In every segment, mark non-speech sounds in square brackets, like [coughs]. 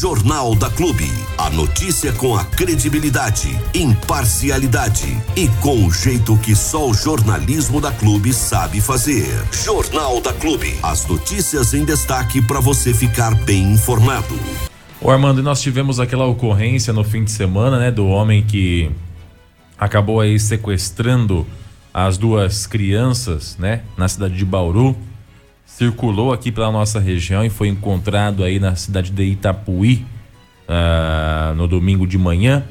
Jornal da Clube. A notícia com a credibilidade, imparcialidade e com o jeito que só o jornalismo da Clube sabe fazer. Jornal da Clube. As notícias em destaque para você ficar bem informado. O Armando, nós tivemos aquela ocorrência no fim de semana, né, do homem que acabou aí sequestrando as duas crianças, né, na cidade de Bauru. Circulou aqui pela nossa região e foi encontrado aí na cidade de Itapuí uh, no domingo de manhã.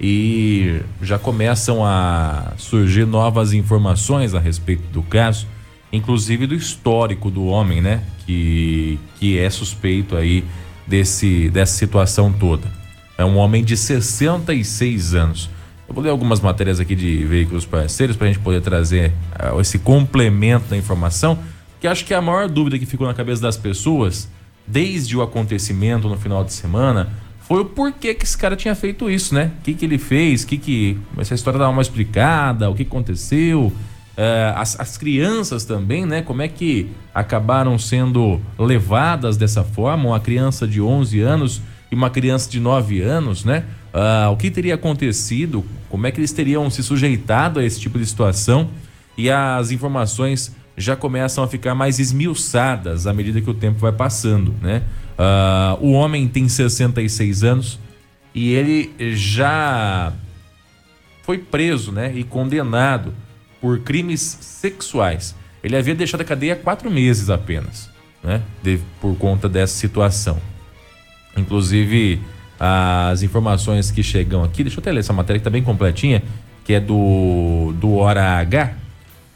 E já começam a surgir novas informações a respeito do caso, inclusive do histórico do homem, né, que, que é suspeito aí desse, dessa situação toda. É um homem de 66 anos. Eu vou ler algumas matérias aqui de veículos parceiros para a gente poder trazer uh, esse complemento da informação, que acho que é a maior dúvida que ficou na cabeça das pessoas desde o acontecimento no final de semana foi o porquê que esse cara tinha feito isso, né? O que, que ele fez, que que essa história dá uma explicada, o que aconteceu, Uh, as, as, crianças também, né? Como é que acabaram sendo levadas dessa forma? Uma criança de 11 anos e uma criança de 9 anos, né? Uh, o que teria acontecido? Como é que eles teriam se sujeitado a esse tipo de situação? E as informações já começam a ficar mais esmiuçadas à medida que o tempo vai passando, né? Uh, o homem tem 66 anos e ele já foi preso, né? E condenado por crimes sexuais. Ele havia deixado a cadeia há quatro meses apenas, né? De, por conta dessa situação. Inclusive, as informações que chegam aqui, deixa eu até ler essa matéria que está bem completinha, que é do, do Hora H.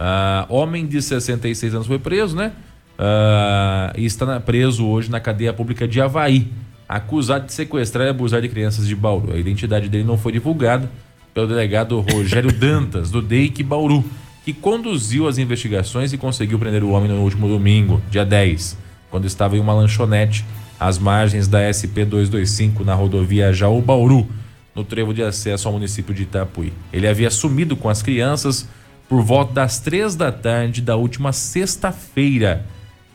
Uh, homem de 66 anos foi preso, né? Uh, e está preso hoje na cadeia pública de Havaí, acusado de sequestrar e abusar de crianças de Bauru. A identidade dele não foi divulgada pelo delegado Rogério [laughs] Dantas, do DEIC Bauru, que conduziu as investigações e conseguiu prender o homem no último domingo, dia 10, quando estava em uma lanchonete às margens da SP 225 na rodovia Jaú Bauru, no trevo de acesso ao município de Itapuí. Ele havia sumido com as crianças por volta das três da tarde da última sexta-feira,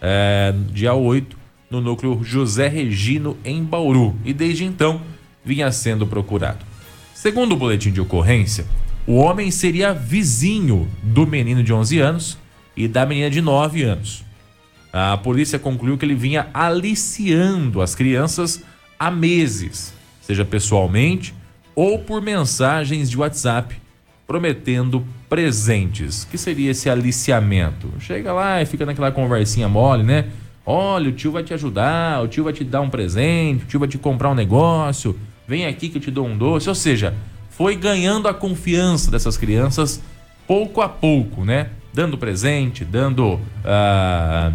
é, dia 8, no núcleo José Regino, em Bauru, e desde então vinha sendo procurado. Segundo o boletim de ocorrência, o homem seria vizinho do menino de 11 anos e da menina de 9 anos. A polícia concluiu que ele vinha aliciando as crianças há meses, seja pessoalmente ou por mensagens de WhatsApp, prometendo presentes. que seria esse aliciamento? Chega lá e fica naquela conversinha mole, né? Olha, o tio vai te ajudar, o tio vai te dar um presente, o tio vai te comprar um negócio vem aqui que eu te dou um doce. Ou seja, foi ganhando a confiança dessas crianças pouco a pouco, né? Dando presente, dando. Ah,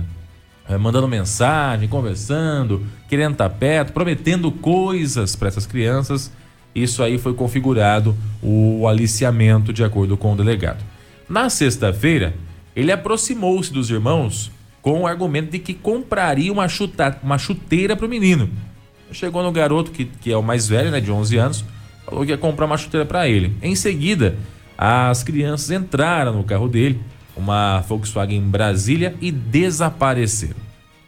mandando mensagem, conversando, querendo estar perto, prometendo coisas para essas crianças. Isso aí foi configurado o aliciamento de acordo com o delegado. Na sexta-feira, ele aproximou-se dos irmãos com o argumento de que compraria uma, chuta, uma chuteira para o menino. Chegou no garoto, que, que é o mais velho, né, de 11 anos, falou que ia comprar uma chuteira para ele. Em seguida, as crianças entraram no carro dele, uma Volkswagen Brasília, e desapareceram.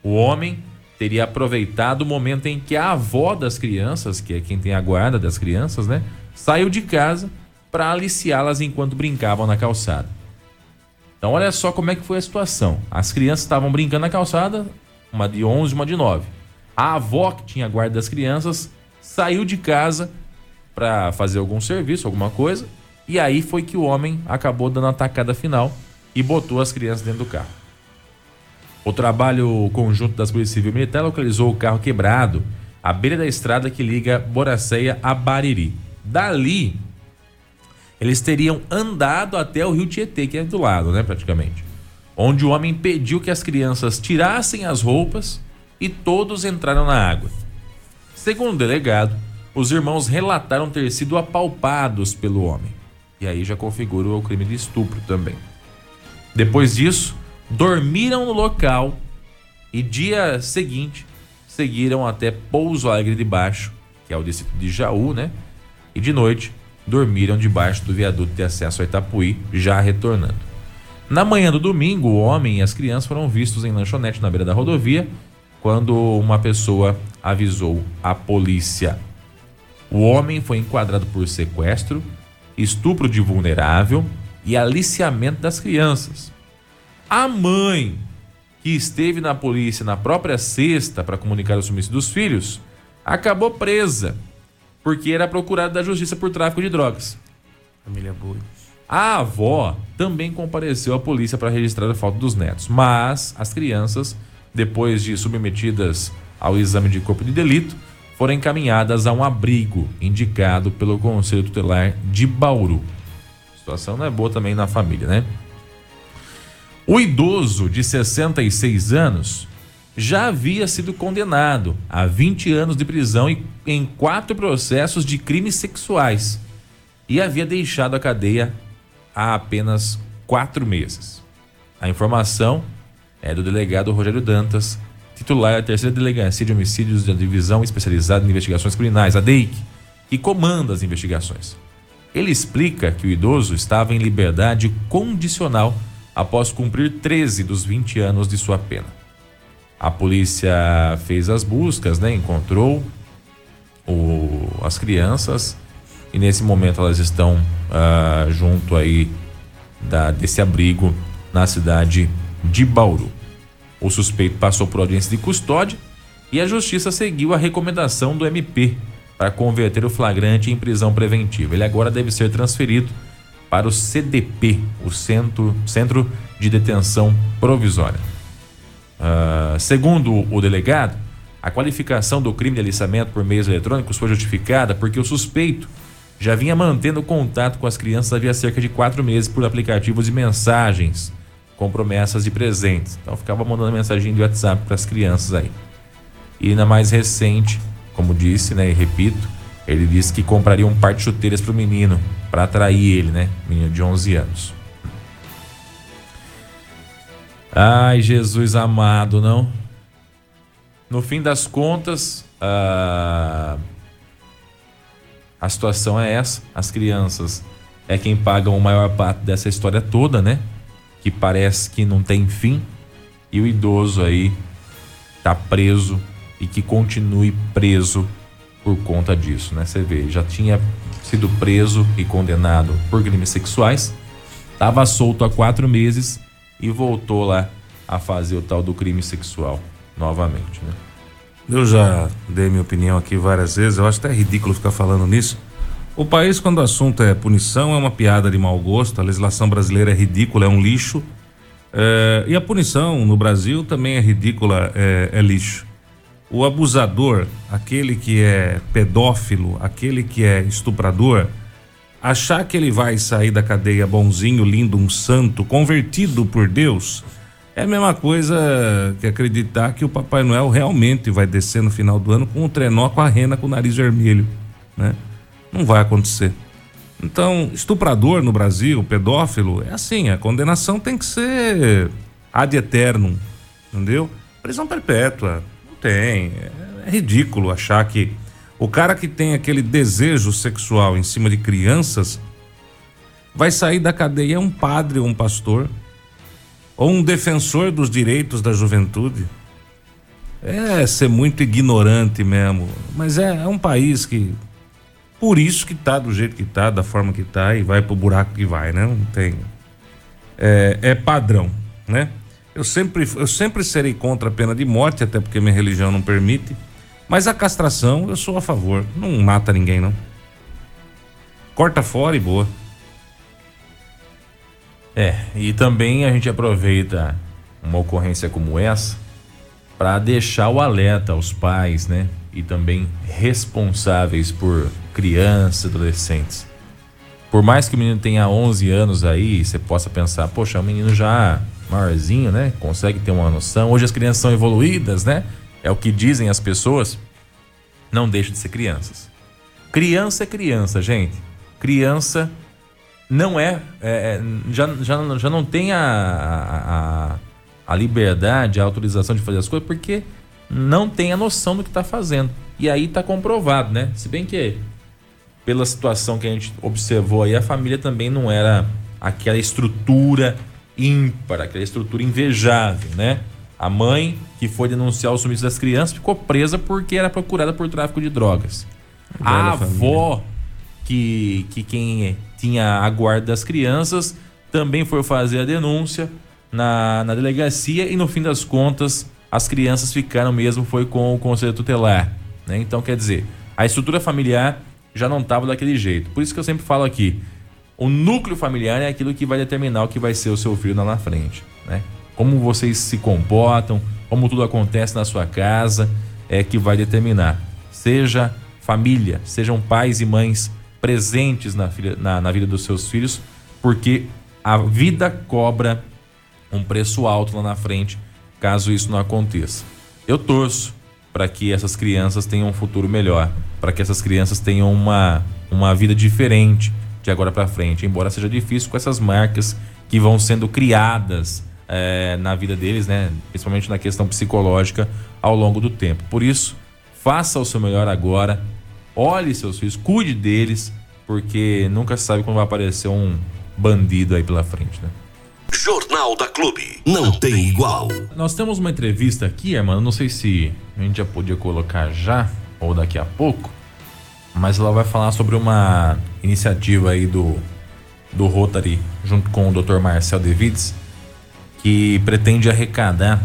O homem teria aproveitado o momento em que a avó das crianças, que é quem tem a guarda das crianças, né, saiu de casa para aliciá-las enquanto brincavam na calçada. Então olha só como é que foi a situação. As crianças estavam brincando na calçada, uma de 11 e uma de 9. A avó que tinha guarda das crianças saiu de casa para fazer algum serviço, alguma coisa, e aí foi que o homem acabou dando a tacada final e botou as crianças dentro do carro. O trabalho conjunto das Polícias Civil e Militar localizou o carro quebrado à beira da estrada que liga Boracéia a Bariri. Dali, eles teriam andado até o rio Tietê, que é do lado, né, praticamente. Onde o homem pediu que as crianças tirassem as roupas e todos entraram na água. Segundo o delegado, os irmãos relataram ter sido apalpados pelo homem. E aí já configura o crime de estupro também. Depois disso, dormiram no local e dia seguinte seguiram até Pouso Alegre de Baixo, que é o distrito de Jaú, né? E de noite dormiram debaixo do viaduto de acesso a Itapuí, já retornando. Na manhã do domingo, o homem e as crianças foram vistos em lanchonete na beira da rodovia quando uma pessoa avisou a polícia. O homem foi enquadrado por sequestro, estupro de vulnerável e aliciamento das crianças. A mãe, que esteve na polícia na própria sexta para comunicar o sumiço dos filhos, acabou presa porque era procurada da justiça por tráfico de drogas. Família boa. A avó também compareceu à polícia para registrar a falta dos netos, mas as crianças, depois de submetidas ao exame de corpo de delito, foram encaminhadas a um abrigo indicado pelo Conselho Tutelar de Bauru. A situação não é boa também na família, né? O idoso de 66 anos já havia sido condenado a 20 anos de prisão em quatro processos de crimes sexuais e havia deixado a cadeia há apenas quatro meses. A informação é do delegado Rogério Dantas, titular da terceira delegacia de homicídios da divisão especializada em investigações criminais, a DEIC, que comanda as investigações. Ele explica que o idoso estava em liberdade condicional após cumprir 13 dos 20 anos de sua pena. A polícia fez as buscas, né? Encontrou o, as crianças e nesse momento elas estão uh, junto aí da, desse abrigo na cidade de Bauru. O suspeito passou por audiência de custódia e a justiça seguiu a recomendação do MP para converter o flagrante em prisão preventiva. Ele agora deve ser transferido para o CDP, o Centro, Centro de Detenção Provisória. Uh, segundo o delegado, a qualificação do crime de aliciamento por meios eletrônicos foi justificada porque o suspeito já vinha mantendo contato com as crianças havia cerca de quatro meses por aplicativos de mensagens com promessas de presentes. Então ficava mandando mensagem de WhatsApp para as crianças aí. E na mais recente, como disse, né, e repito, ele disse que compraria um par de chuteiras para o menino, para atrair ele, né? Menino de 11 anos. Ai, Jesus amado, não? No fim das contas, a, a situação é essa. As crianças é quem pagam a maior parte dessa história toda, né? Que parece que não tem fim. E o idoso aí tá preso e que continue preso por conta disso, né? Você vê, já tinha sido preso e condenado por crimes sexuais, estava solto há quatro meses e voltou lá a fazer o tal do crime sexual novamente, né? Eu já dei minha opinião aqui várias vezes, eu acho até ridículo ficar falando nisso. O país, quando o assunto é punição, é uma piada de mau gosto, a legislação brasileira é ridícula, é um lixo. É, e a punição no Brasil também é ridícula, é, é lixo. O abusador, aquele que é pedófilo, aquele que é estuprador, achar que ele vai sair da cadeia bonzinho, lindo, um santo, convertido por Deus, é a mesma coisa que acreditar que o Papai Noel realmente vai descer no final do ano com um trenó com a rena com o nariz vermelho, né? Não vai acontecer. Então, estuprador no Brasil, pedófilo, é assim, a condenação tem que ser ad eternum, entendeu? Prisão perpétua, tem. É, ridículo achar que o cara que tem aquele desejo sexual em cima de crianças vai sair da cadeia um padre ou um pastor ou um defensor dos direitos da juventude. É ser muito ignorante mesmo. Mas é, é um país que. Por isso que tá do jeito que tá, da forma que tá, e vai pro buraco que vai, né? Não tem. É, é padrão, né? Eu sempre, eu sempre serei contra a pena de morte, até porque minha religião não permite. Mas a castração, eu sou a favor. Não mata ninguém, não. Corta fora e boa. É, e também a gente aproveita uma ocorrência como essa para deixar o alerta aos pais, né? E também responsáveis por crianças, adolescentes. Por mais que o menino tenha 11 anos aí, você possa pensar, poxa, o menino já maiorzinho, né? Consegue ter uma noção. Hoje as crianças são evoluídas, né? É o que dizem as pessoas. Não deixa de ser crianças. Criança é criança, gente. Criança não é, é, é já, já, já não tem a, a, a liberdade, a autorização de fazer as coisas, porque não tem a noção do que está fazendo. E aí está comprovado, né? Se bem que pela situação que a gente observou aí, a família também não era aquela estrutura ímpar, aquela estrutura invejável, né? A mãe que foi denunciar o sumiço das crianças ficou presa porque era procurada por tráfico de drogas. A avó, que, que quem tinha a guarda das crianças, também foi fazer a denúncia na, na delegacia e no fim das contas as crianças ficaram mesmo foi com o conselho tutelar. Né? Então, quer dizer, a estrutura familiar já não estava daquele jeito. Por isso que eu sempre falo aqui, o núcleo familiar é aquilo que vai determinar o que vai ser o seu filho lá na frente. Né? Como vocês se comportam, como tudo acontece na sua casa, é que vai determinar. Seja família, sejam pais e mães presentes na, filha, na, na vida dos seus filhos, porque a vida cobra um preço alto lá na frente, caso isso não aconteça. Eu torço para que essas crianças tenham um futuro melhor, para que essas crianças tenham uma, uma vida diferente de agora para frente, embora seja difícil com essas marcas que vão sendo criadas é, na vida deles, né? principalmente na questão psicológica, ao longo do tempo. Por isso, faça o seu melhor agora, olhe seus filhos, cuide deles, porque nunca se sabe quando vai aparecer um bandido aí pela frente, né? Jornal da Clube. Não tem igual. Nós temos uma entrevista aqui, mano. Não sei se a gente já podia colocar já ou daqui a pouco. Mas ela vai falar sobre uma iniciativa aí do, do Rotary, junto com o Dr. Marcel Devides, que pretende arrecadar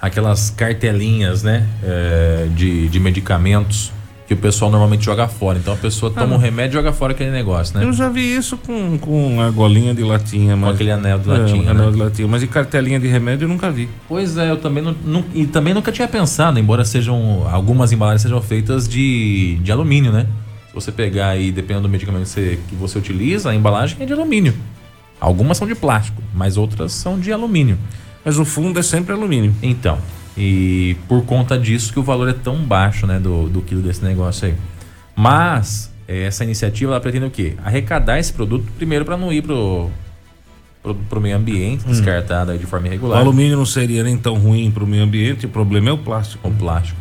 aquelas cartelinhas, né, é, de, de medicamentos que o pessoal normalmente joga fora. Então a pessoa toma ah, um remédio e joga fora aquele negócio, né? Eu já vi isso com, com a golinha de latinha, mas. Com aquele anel de latinha. É, anel né? de latinha. Mas de cartelinha de remédio eu nunca vi. Pois é, eu também não, não, e também nunca tinha pensado, embora sejam. Algumas embalagens sejam feitas de, de alumínio, né? Se você pegar aí, dependendo do medicamento que você, que você utiliza, a embalagem é de alumínio. Algumas são de plástico, mas outras são de alumínio. Mas o fundo é sempre alumínio. Então, e por conta disso que o valor é tão baixo, né, do, do quilo desse negócio aí. Mas eh, essa iniciativa ela pretende o quê? Arrecadar esse produto primeiro para não ir pro pro, pro meio ambiente, hum. descartado de forma irregular. O alumínio não seria nem tão ruim para o meio ambiente, o problema é o plástico. O plástico.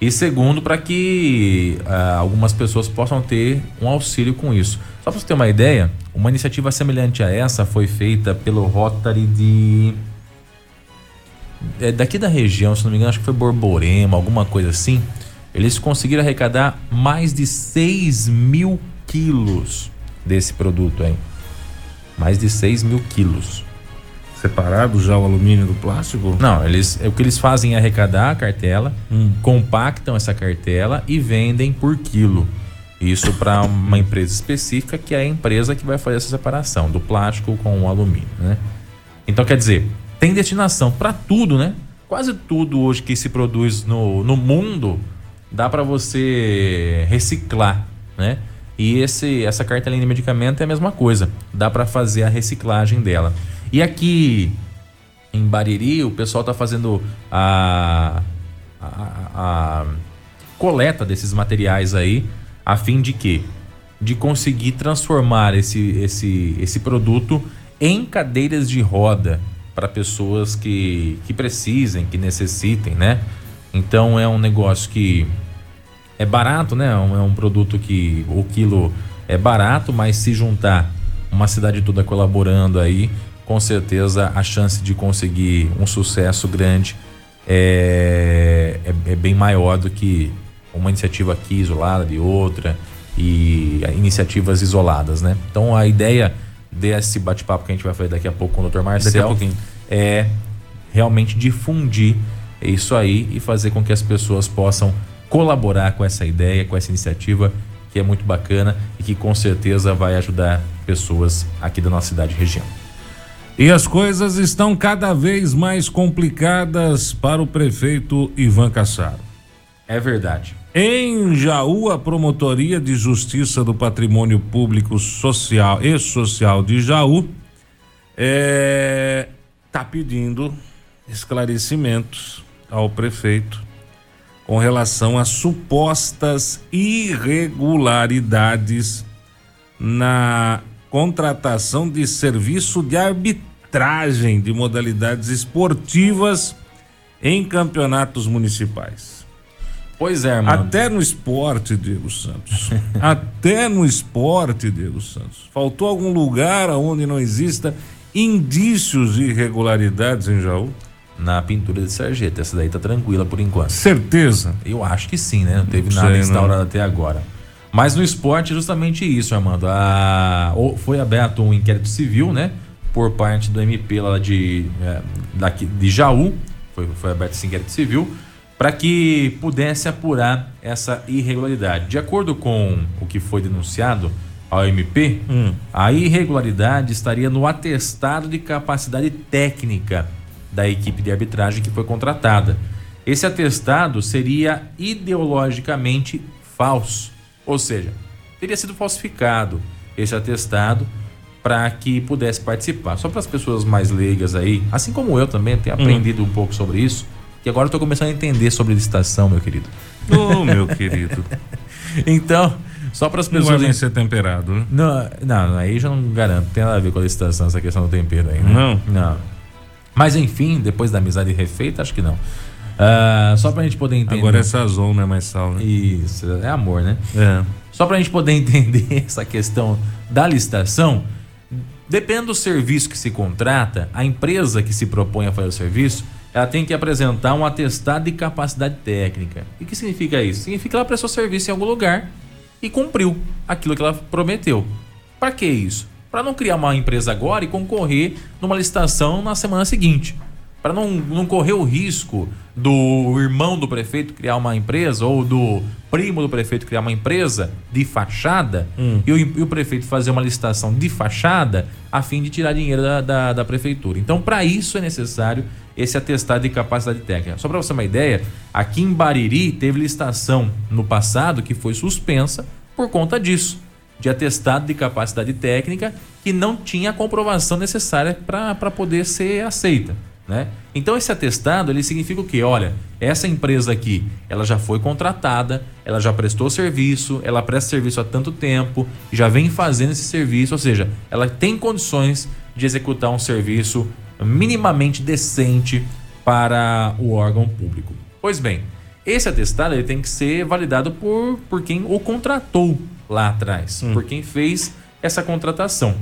E segundo, para que uh, algumas pessoas possam ter um auxílio com isso. Só para você ter uma ideia, uma iniciativa semelhante a essa foi feita pelo Rotary de é, daqui da região, se não me engano, acho que foi Borborema, alguma coisa assim. Eles conseguiram arrecadar mais de 6 mil quilos desse produto aí. Mais de 6 mil quilos. Separado já o alumínio do plástico? Não, eles, o que eles fazem é arrecadar a cartela, hum. compactam essa cartela e vendem por quilo. Isso para uma empresa específica, que é a empresa que vai fazer essa separação do plástico com o alumínio, né? Então, quer dizer, tem destinação para tudo, né? Quase tudo hoje que se produz no, no mundo dá para você reciclar, né? E esse, essa cartelinha de medicamento é a mesma coisa, dá para fazer a reciclagem dela. E aqui em Bariri, o pessoal tá fazendo a, a, a coleta desses materiais aí, a fim de quê? De conseguir transformar esse, esse, esse produto em cadeiras de roda para pessoas que, que precisem, que necessitem, né? Então é um negócio que é barato, né? É um é produto que o quilo é barato, mas se juntar uma cidade toda colaborando aí, com certeza a chance de conseguir um sucesso grande é, é, é bem maior do que uma iniciativa aqui isolada de outra e iniciativas isoladas, né? Então a ideia desse bate-papo que a gente vai fazer daqui a pouco com o Dr. Marcel é realmente difundir isso aí e fazer com que as pessoas possam colaborar com essa ideia, com essa iniciativa que é muito bacana e que com certeza vai ajudar pessoas aqui da nossa cidade e região. E as coisas estão cada vez mais complicadas para o prefeito Ivan Cassaro. É verdade. Em Jaú, a Promotoria de Justiça do Patrimônio Público Social e Social de Jaú está é, tá pedindo esclarecimentos ao prefeito com relação a supostas irregularidades na contratação de serviço de arbitragem de modalidades esportivas em campeonatos municipais. Pois é, mano. Até no esporte, Diego Santos. [laughs] Até no esporte, Diego Santos. Faltou algum lugar onde não exista indícios de irregularidades em Jaú? na pintura de sarjeta. Essa daí tá tranquila por enquanto. Certeza? Eu acho que sim, né? Não teve nada sei, instaurado não. até agora. Mas no esporte é justamente isso, Armando. A, foi aberto um inquérito civil, né? Por parte do MP lá de, é, daqui, de Jaú. Foi, foi aberto esse inquérito civil para que pudesse apurar essa irregularidade. De acordo com o que foi denunciado ao MP, hum. a irregularidade estaria no atestado de capacidade técnica da equipe de arbitragem que foi contratada. Esse atestado seria ideologicamente falso, ou seja, teria sido falsificado esse atestado para que pudesse participar. Só para as pessoas mais leigas aí, assim como eu também tenho hum. aprendido hum. um pouco sobre isso, que agora eu tô começando a entender sobre licitação, meu querido. Ô, oh, meu querido. [laughs] então, só para as pessoas. Não vai ser temperado, né? Não, não, aí já não garanto. Tem nada a ver com a licitação, essa questão do tempero aí, né? Não? Não. Mas enfim, depois da amizade refeita, acho que não. Uh, só pra gente poder entender. Agora é sazon, não é mais sal, né? Isso, é amor, né? É. Só pra gente poder [laughs] entender essa questão da licitação, depende do serviço que se contrata, a empresa que se propõe a fazer o serviço, ela tem que apresentar um atestado de capacidade técnica. E o que significa isso? Significa que ela prestou serviço em algum lugar e cumpriu aquilo que ela prometeu. Para que isso? Para não criar uma empresa agora e concorrer numa licitação na semana seguinte para não, não correr o risco do irmão do prefeito criar uma empresa ou do primo do prefeito criar uma empresa de fachada hum. e, o, e, o, prefeito fazer uma licitação de fachada a fim de tirar dinheiro da, da, da prefeitura. Então, para isso é necessário esse atestado de capacidade técnica. Só para você ter uma ideia, aqui em Bariri teve licitação no passado que foi suspensa por conta disso, de atestado de capacidade técnica que não tinha a comprovação necessária para poder ser aceita. Né? Então esse atestado ele significa o quê? Olha, essa empresa aqui, ela já foi contratada, ela já prestou serviço, ela presta serviço há tanto tempo, já vem fazendo esse serviço, ou seja, ela tem condições de executar um serviço minimamente decente para o órgão público. Pois bem, esse atestado ele tem que ser validado por, por quem o contratou lá atrás, hum. por quem fez essa contratação.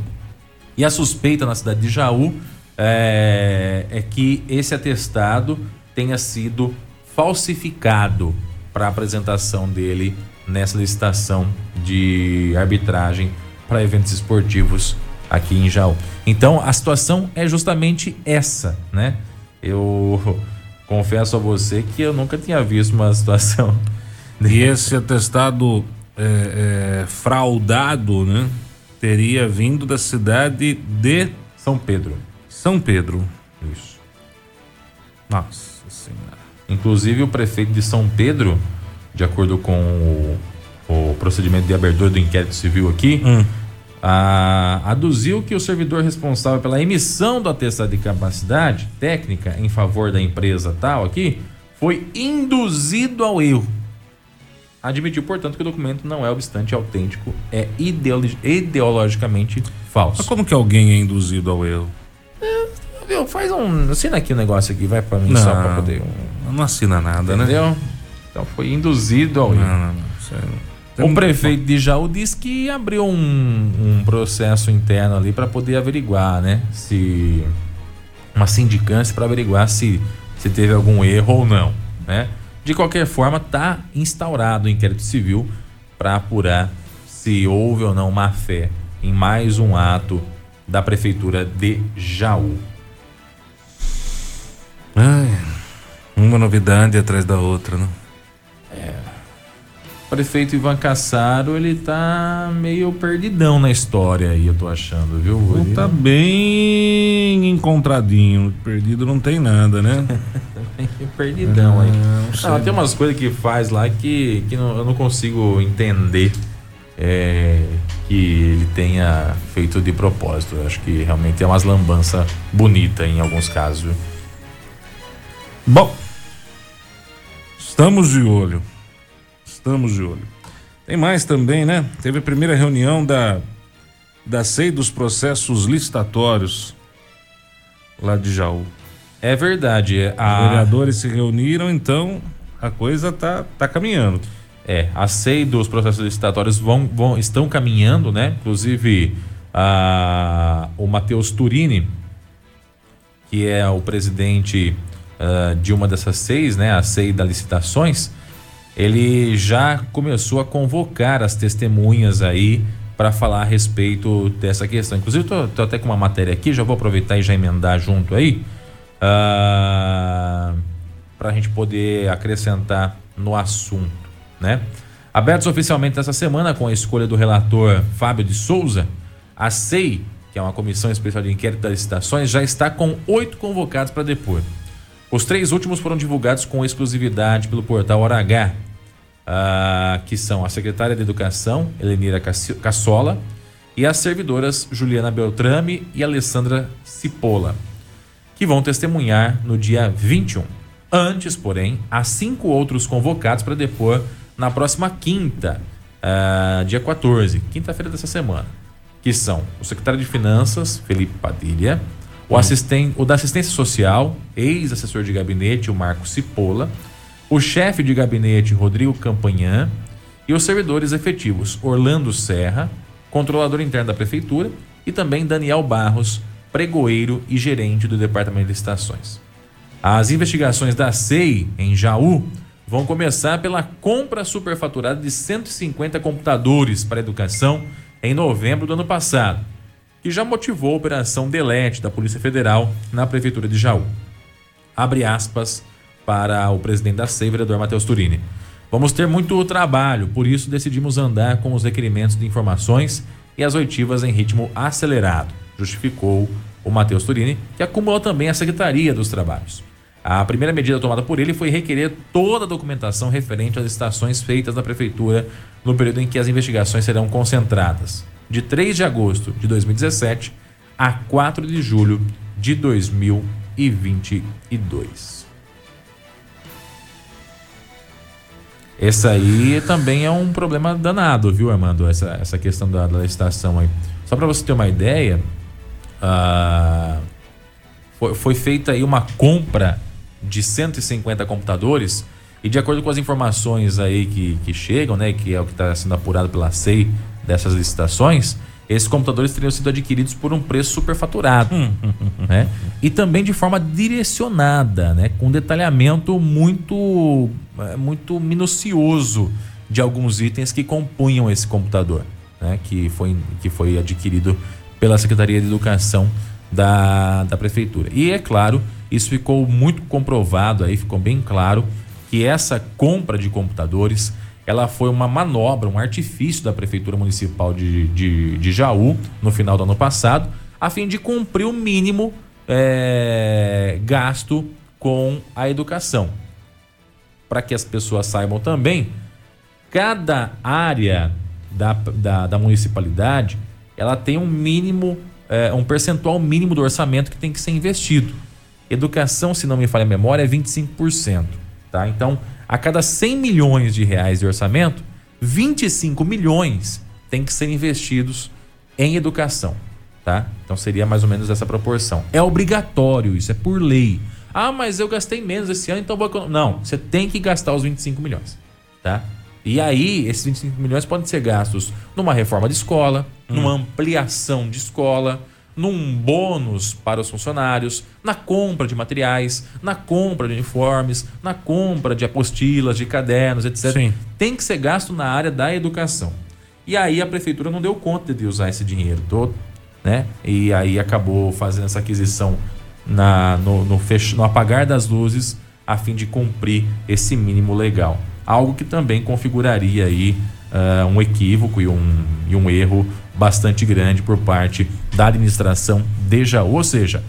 E a suspeita na cidade de Jaú é, é que esse atestado tenha sido falsificado para a apresentação dele nessa licitação de arbitragem para eventos esportivos aqui em Jaú. Então a situação é justamente essa, né? Eu [laughs] confesso a você que eu nunca tinha visto uma [laughs] situação. E esse atestado é, é, fraudado, né? Teria vindo da cidade de São Pedro. São Pedro. Isso. Nossa Senhora. Inclusive o prefeito de São Pedro, de acordo com o, o procedimento de abertura do inquérito civil aqui, hum. Aduziu que o servidor responsável pela emissão do atestado de capacidade técnica em favor da empresa tal aqui foi induzido ao erro. Admitiu, portanto, que o documento não é obstante autêntico, é ideologicamente falso. Mas como que alguém é induzido ao erro? viu? Faz um. Assina aqui o um negócio aqui, vai pra mim não, só pra poder. Um... Não assina nada, né? Entendeu? né? Então foi induzido ao. Não, não, não. O prefeito de Jaú disse que abriu um, um processo interno ali para poder averiguar, né? Se. Uma sindicância para averiguar se, se teve algum erro ou não, né? De qualquer forma, tá instaurado o inquérito civil para apurar se houve ou não má fé em mais um ato da prefeitura de Jaú. Ai, uma novidade atrás da outra, né? Prefeito Ivan Cassaro, ele tá meio perdidão na história aí, eu tô achando, viu? Ele tá bem encontradinho. Perdido não tem nada, né? [laughs] perdidão aí. Ah, não, tem umas coisas que faz lá que, que não, eu não consigo entender é, que ele tenha feito de propósito. Eu acho que realmente é umas lambança bonita em alguns casos? Bom, estamos de olho. Estamos de olho. Tem mais também, né? Teve a primeira reunião da da SEI dos processos licitatórios lá de Jaú. É verdade. A... Os vereadores se reuniram, então a coisa tá, tá caminhando. É, a SEI dos processos licitatórios vão, vão, estão caminhando, né? Inclusive, a, o Matheus Turini, que é o presidente uh, de uma dessas seis, né, a SEI da licitações, ele já começou a convocar as testemunhas aí para falar a respeito dessa questão. Inclusive, tô, tô, até com uma matéria aqui, já vou aproveitar e já emendar junto aí, uh, ah, para a gente poder acrescentar no assunto, né? Abertos oficialmente essa semana com a escolha do relator Fábio de Souza, a SEI, que é uma comissão especial de inquérito das licitações, já está com oito convocados para depor. Os três últimos foram divulgados com exclusividade pelo portal Hora H, uh, que são a secretária de Educação, Elenira Cassola, e as servidoras Juliana Beltrame e Alessandra Cipolla, que vão testemunhar no dia 21. Antes, porém, há cinco outros convocados para depor na próxima quinta, uh, dia 14, quinta-feira dessa semana, que são o secretário de Finanças, Felipe Padilha, o, assistente, o da assistência social, ex-assessor de gabinete, o Marco Cipolla, o chefe de gabinete, Rodrigo Campanhã, e os servidores efetivos, Orlando Serra, controlador interno da prefeitura, e também Daniel Barros, pregoeiro e gerente do departamento de licitações. As investigações da SEI em Jaú vão começar pela compra superfaturada de 150 computadores para educação em novembro do ano passado que já motivou a operação Delete da Polícia Federal na Prefeitura de Jaú. Abre aspas para o presidente da SEI, vereador Matheus Turini. Vamos ter muito trabalho, por isso decidimos andar com os requerimentos de informações e as oitivas em ritmo acelerado, justificou o Matheus Turini, que acumulou também a Secretaria dos Trabalhos. A primeira medida tomada por ele foi requerer toda a documentação referente às estações feitas na Prefeitura no período em que as investigações serão concentradas de 3 de agosto de 2017 a 4 de julho de 2022. Esse aí também é um problema danado, viu, Armando? Essa, essa questão da, da licitação aí. Só para você ter uma ideia, uh, foi, foi feita aí uma compra de 150 computadores e de acordo com as informações aí que, que chegam, né, que é o que está sendo apurado pela SEI dessas licitações, esses computadores teriam sido adquiridos por um preço superfaturado, hum. [laughs] né? E também de forma direcionada, né? Com detalhamento muito, é, muito minucioso de alguns itens que compunham esse computador, né? Que foi, que foi adquirido pela Secretaria de Educação da, da Prefeitura. E é claro, isso ficou muito comprovado aí, ficou bem claro que essa compra de computadores ela foi uma manobra, um artifício da Prefeitura Municipal de, de, de Jaú no final do ano passado, a fim de cumprir o mínimo é, gasto com a educação. Para que as pessoas saibam também, cada área da, da, da municipalidade ela tem um mínimo, é, um percentual mínimo do orçamento que tem que ser investido. Educação, se não me falha a memória, é 25%. Tá? Então, a cada 100 milhões de reais de orçamento, 25 milhões tem que ser investidos em educação, tá? Então seria mais ou menos essa proporção. É obrigatório isso, é por lei. Ah, mas eu gastei menos esse ano, então vou Não, você tem que gastar os 25 milhões, tá? E aí, esses 25 milhões podem ser gastos numa reforma de escola, hum. numa ampliação de escola, num bônus para os funcionários, na compra de materiais, na compra de uniformes, na compra de apostilas, de cadernos, etc. Sim. Tem que ser gasto na área da educação. E aí a prefeitura não deu conta de usar esse dinheiro todo, né? E aí acabou fazendo essa aquisição na, no, no, fech... no apagar das luzes a fim de cumprir esse mínimo legal. Algo que também configuraria aí uh, um equívoco e um, e um erro bastante grande por parte da administração de Jaú. Ou seja,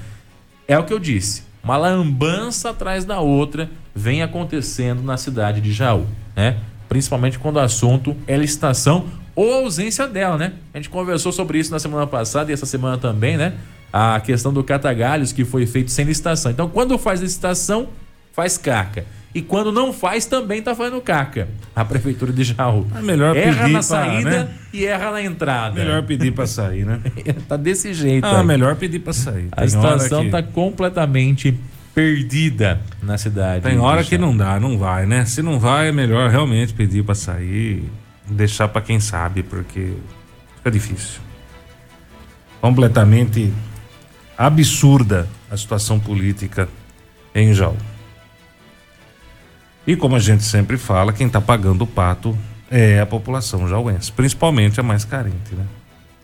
é o que eu disse, uma lambança atrás da outra vem acontecendo na cidade de Jaú, né? Principalmente quando o assunto é licitação ou ausência dela, né? A gente conversou sobre isso na semana passada e essa semana também, né? A questão do catagalhos que foi feito sem licitação. Então, quando faz licitação, faz caca. E quando não faz, também está fazendo caca. A prefeitura de Jaú. É melhor erra na saída pra, né? e erra na entrada. Melhor pedir para sair, né? [laughs] tá desse jeito. Ah, aí. melhor pedir para sair. Tem a situação está completamente perdida na cidade. Tem hora que não dá, não vai, né? Se não vai, é melhor realmente pedir para sair, deixar para quem sabe, porque fica difícil. Completamente absurda a situação política em Jaú. E como a gente sempre fala, quem está pagando o pato é a população jauense, principalmente a mais carente, né?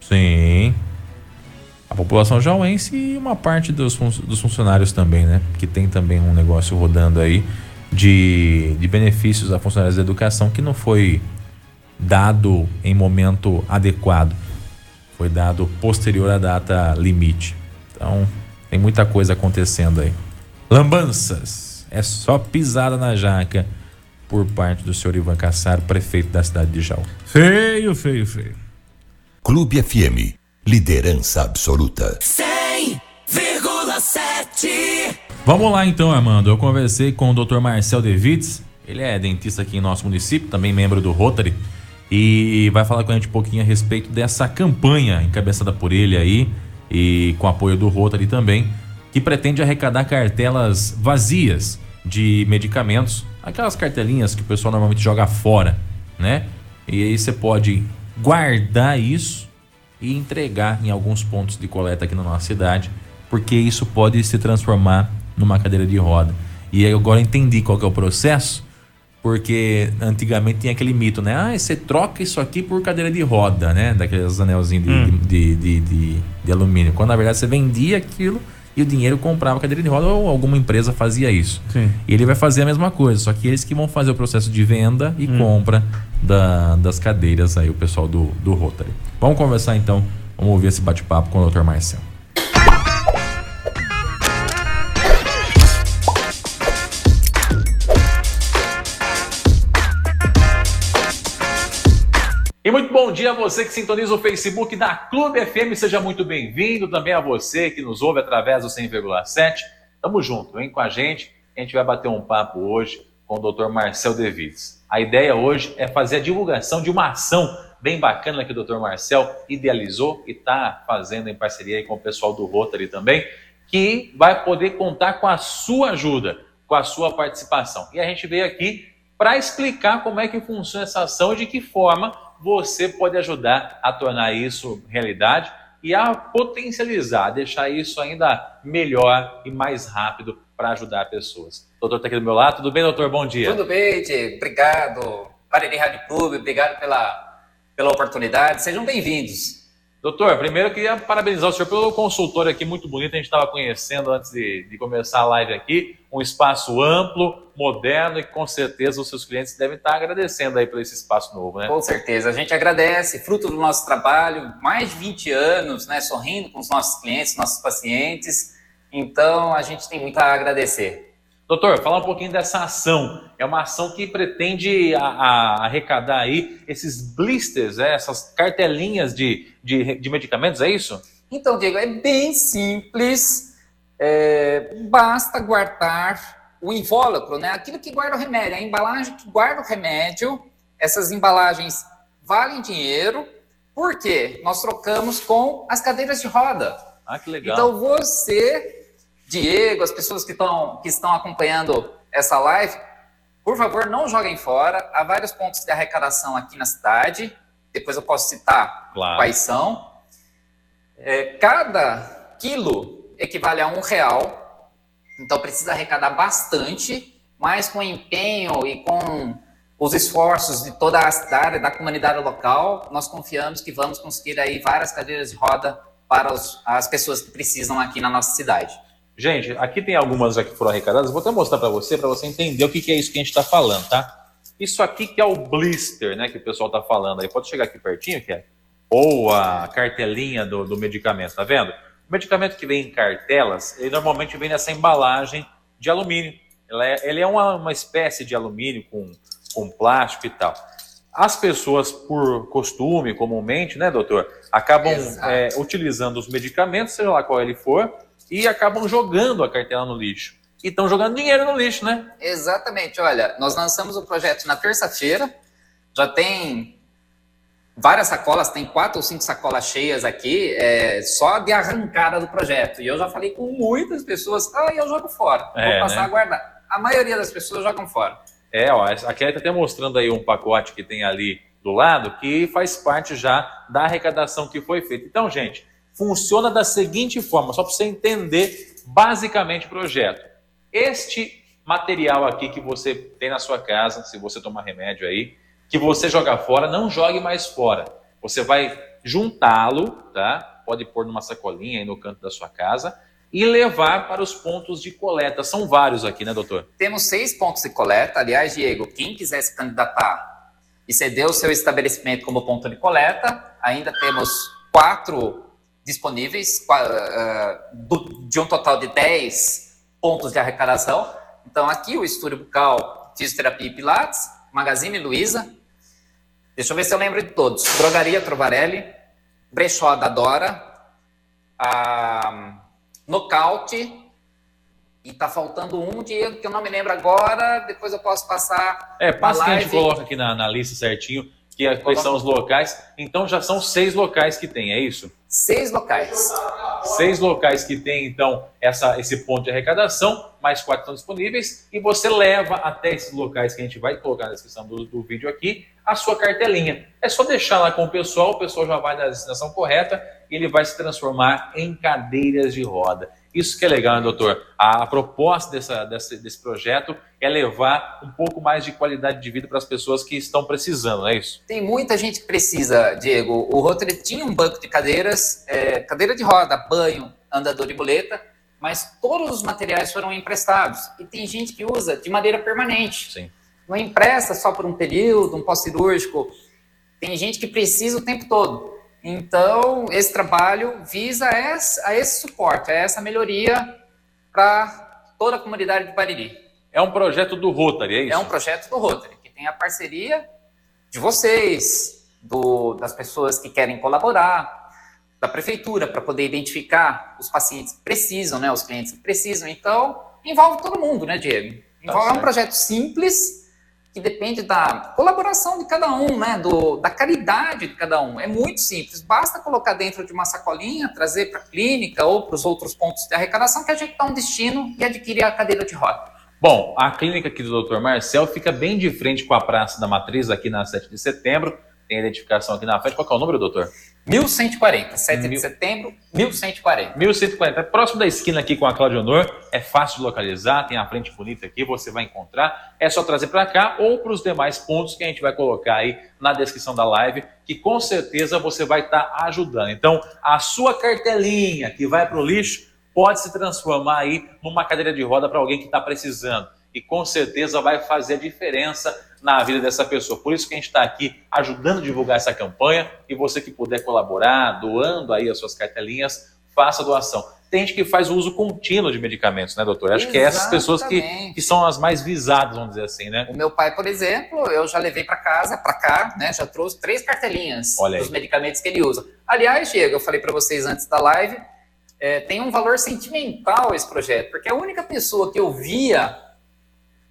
Sim. A população jauense e uma parte dos, fun dos funcionários também, né? Que tem também um negócio rodando aí de, de benefícios a funcionários da educação que não foi dado em momento adequado. Foi dado posterior à data limite. Então, tem muita coisa acontecendo aí. Lambanças. É só pisada na jaca por parte do senhor Ivan Cassaro, prefeito da cidade de Jau. Feio, feio, feio. Clube FM. Liderança absoluta. 100,7. Vamos lá então, Armando. Eu conversei com o Dr. Marcel Devites. Ele é dentista aqui em nosso município, também membro do Rotary. E vai falar com a gente um pouquinho a respeito dessa campanha encabeçada por ele aí e com apoio do Rotary também, que pretende arrecadar cartelas vazias de medicamentos, aquelas cartelinhas que o pessoal normalmente joga fora, né? E aí você pode guardar isso e entregar em alguns pontos de coleta aqui na nossa cidade, porque isso pode se transformar numa cadeira de roda. E agora entendi qual que é o processo, porque antigamente tinha aquele mito, né? Ah, você troca isso aqui por cadeira de roda, né? Daqueles anelzinhos de, hum. de, de, de, de alumínio. Quando na verdade você vendia aquilo e o dinheiro comprava cadeira de roda ou alguma empresa fazia isso. Sim. E ele vai fazer a mesma coisa, só que eles que vão fazer o processo de venda e hum. compra da, das cadeiras aí, o pessoal do, do Rotary. Vamos conversar então, vamos ouvir esse bate-papo com o Dr. Marcel. Dia a você que sintoniza o Facebook da Clube FM, seja muito bem-vindo. Também a você que nos ouve através do 100,7. Tamo junto, vem com a gente. A gente vai bater um papo hoje com o Dr. Marcel Devides. A ideia hoje é fazer a divulgação de uma ação bem bacana que o Dr. Marcel idealizou e está fazendo em parceria com o pessoal do Rotary também, que vai poder contar com a sua ajuda, com a sua participação. E a gente veio aqui para explicar como é que funciona essa ação e de que forma você pode ajudar a tornar isso realidade e a potencializar, deixar isso ainda melhor e mais rápido para ajudar pessoas. O doutor está aqui do meu lado. Tudo bem, doutor? Bom dia. Tudo bem, Diego. Obrigado. Parede Rádio Clube, obrigado pela, pela oportunidade. Sejam bem-vindos. Doutor, primeiro eu queria parabenizar o senhor pelo consultório aqui, muito bonito. A gente estava conhecendo antes de, de, começar a live aqui. Um espaço amplo, moderno e com certeza os seus clientes devem estar agradecendo aí por esse espaço novo, né? Com certeza. A gente agradece, fruto do nosso trabalho, mais de 20 anos, né? Sorrindo com os nossos clientes, nossos pacientes. Então, a gente tem muito a agradecer. Doutor, falar um pouquinho dessa ação. É uma ação que pretende a, a arrecadar aí esses blisters, é, essas cartelinhas de, de, de, medicamentos, é isso? Então, Diego, é bem simples. É, basta guardar o invólucro, né? Aquilo que guarda o remédio, a embalagem que guarda o remédio. Essas embalagens valem dinheiro, porque nós trocamos com as cadeiras de roda. Ah, que legal. Então, você Diego, as pessoas que, estão que estão acompanhando essa live, por favor, não joguem fora. Há vários pontos de arrecadação aqui na cidade. Depois eu posso citar claro. quais são. É, cada quilo equivale a um real. Então precisa arrecadar bastante, mas com empenho e com os esforços de toda a cidade, da comunidade local, nós confiamos que vamos conseguir aí várias cadeiras de roda para os, as pessoas que precisam aqui na nossa cidade. Gente, aqui tem algumas já que foram arrecadadas. Vou até mostrar para você, para você entender o que, que, é isso que a gente está falando, tá? Isso aqui que é o blister, né, que o pessoal está falando aí. Pode chegar aqui pertinho, que é? Ou a cartelinha do, do medicamento, tá vendo? O medicamento que vem em cartelas, ele normalmente vem nessa embalagem de alumínio. Ele é, ele é uma, uma espécie de alumínio com, com plástico e tal. As pessoas, por costume, comumente, né, doutor, acabam é, utilizando os medicamentos, seja lá qual ele for, e acabam jogando a cartela no lixo. E estão jogando dinheiro no lixo, né? Exatamente. Olha, nós lançamos o projeto na terça-feira, já tem várias sacolas, tem quatro ou cinco sacolas cheias aqui, é, só de arrancada do projeto. E eu já falei com muitas pessoas, ah, eu jogo fora, é, vou passar né? a guardar. A maioria das pessoas jogam fora. É, ó, a Kelly está até mostrando aí um pacote que tem ali do lado, que faz parte já da arrecadação que foi feita. Então, gente, funciona da seguinte forma, só para você entender basicamente o projeto. Este material aqui que você tem na sua casa, se você tomar remédio aí, que você joga fora, não jogue mais fora. Você vai juntá-lo, tá? Pode pôr numa sacolinha aí no canto da sua casa e levar para os pontos de coleta. São vários aqui, né, doutor? Temos seis pontos de coleta. Aliás, Diego, quem quiser se candidatar e ceder o seu estabelecimento como ponto de coleta, ainda temos quatro disponíveis, de um total de dez pontos de arrecadação. Então, aqui o Estúdio Bucal, Fisioterapia e Pilates, Magazine Luiza. Deixa eu ver se eu lembro de todos. Drogaria Trovarelli, Brechó da Dora, a Nocaute, e tá faltando um dia que eu não me lembro agora, depois eu posso passar. É, passa que a gente coloca aqui na, na lista certinho, que é, quais são os locais. Então já são seis locais que tem, é isso? Seis locais. Seis locais que tem, então, essa, esse ponto de arrecadação, mais quatro estão disponíveis, e você leva até esses locais que a gente vai colocar na descrição do, do vídeo aqui, a sua cartelinha. É só deixar lá com o pessoal, o pessoal já vai na destinação correta e ele vai se transformar em cadeiras de roda. Isso que é legal, né, doutor? A, a proposta dessa, desse, desse projeto é levar um pouco mais de qualidade de vida para as pessoas que estão precisando, não é isso? Tem muita gente que precisa, Diego. O Rotary tinha um banco de cadeiras, é, cadeira de roda, banho, andador e boleta, mas todos os materiais foram emprestados. E tem gente que usa de maneira permanente. Sim. Não empresta só por um período, um pós-cirúrgico. Tem gente que precisa o tempo todo. Então, esse trabalho visa esse, a esse suporte, a essa melhoria para toda a comunidade de Bariri. É um projeto do Rotary, é isso? É um projeto do Rotary, que tem a parceria de vocês, do, das pessoas que querem colaborar, da prefeitura, para poder identificar os pacientes que precisam, né, os clientes que precisam. Então, envolve todo mundo, né, Diego? Tá envolve tá é um projeto simples, que depende da colaboração de cada um, né? Do, da caridade de cada um. É muito simples. Basta colocar dentro de uma sacolinha, trazer para a clínica ou para os outros pontos de arrecadação que a gente dá um destino e adquire a cadeira de roda. Bom, a clínica aqui do Dr. Marcel fica bem de frente com a Praça da Matriz, aqui na 7 de setembro. Tem a identificação aqui na frente. Qual é o número, doutor? 1140, 7 Mil... de setembro, 1140. 1140. Próximo da esquina aqui com a Claudio Honor. É fácil de localizar, tem a frente bonita aqui, você vai encontrar. É só trazer para cá ou para os demais pontos que a gente vai colocar aí na descrição da live, que com certeza você vai estar tá ajudando. Então, a sua cartelinha que vai para o lixo pode se transformar aí numa cadeira de roda para alguém que está precisando. E com certeza vai fazer a diferença na vida dessa pessoa. Por isso que a gente está aqui ajudando a divulgar essa campanha e você que puder colaborar, doando aí as suas cartelinhas, faça a doação. Tem gente que faz o uso contínuo de medicamentos, né, doutor? Acho Exatamente. que é essas pessoas que, que são as mais visadas, vamos dizer assim, né? O meu pai, por exemplo, eu já levei para casa, para cá, né? Já trouxe três cartelinhas dos medicamentos que ele usa. Aliás, Diego, eu falei para vocês antes da live, é, tem um valor sentimental esse projeto, porque a única pessoa que eu via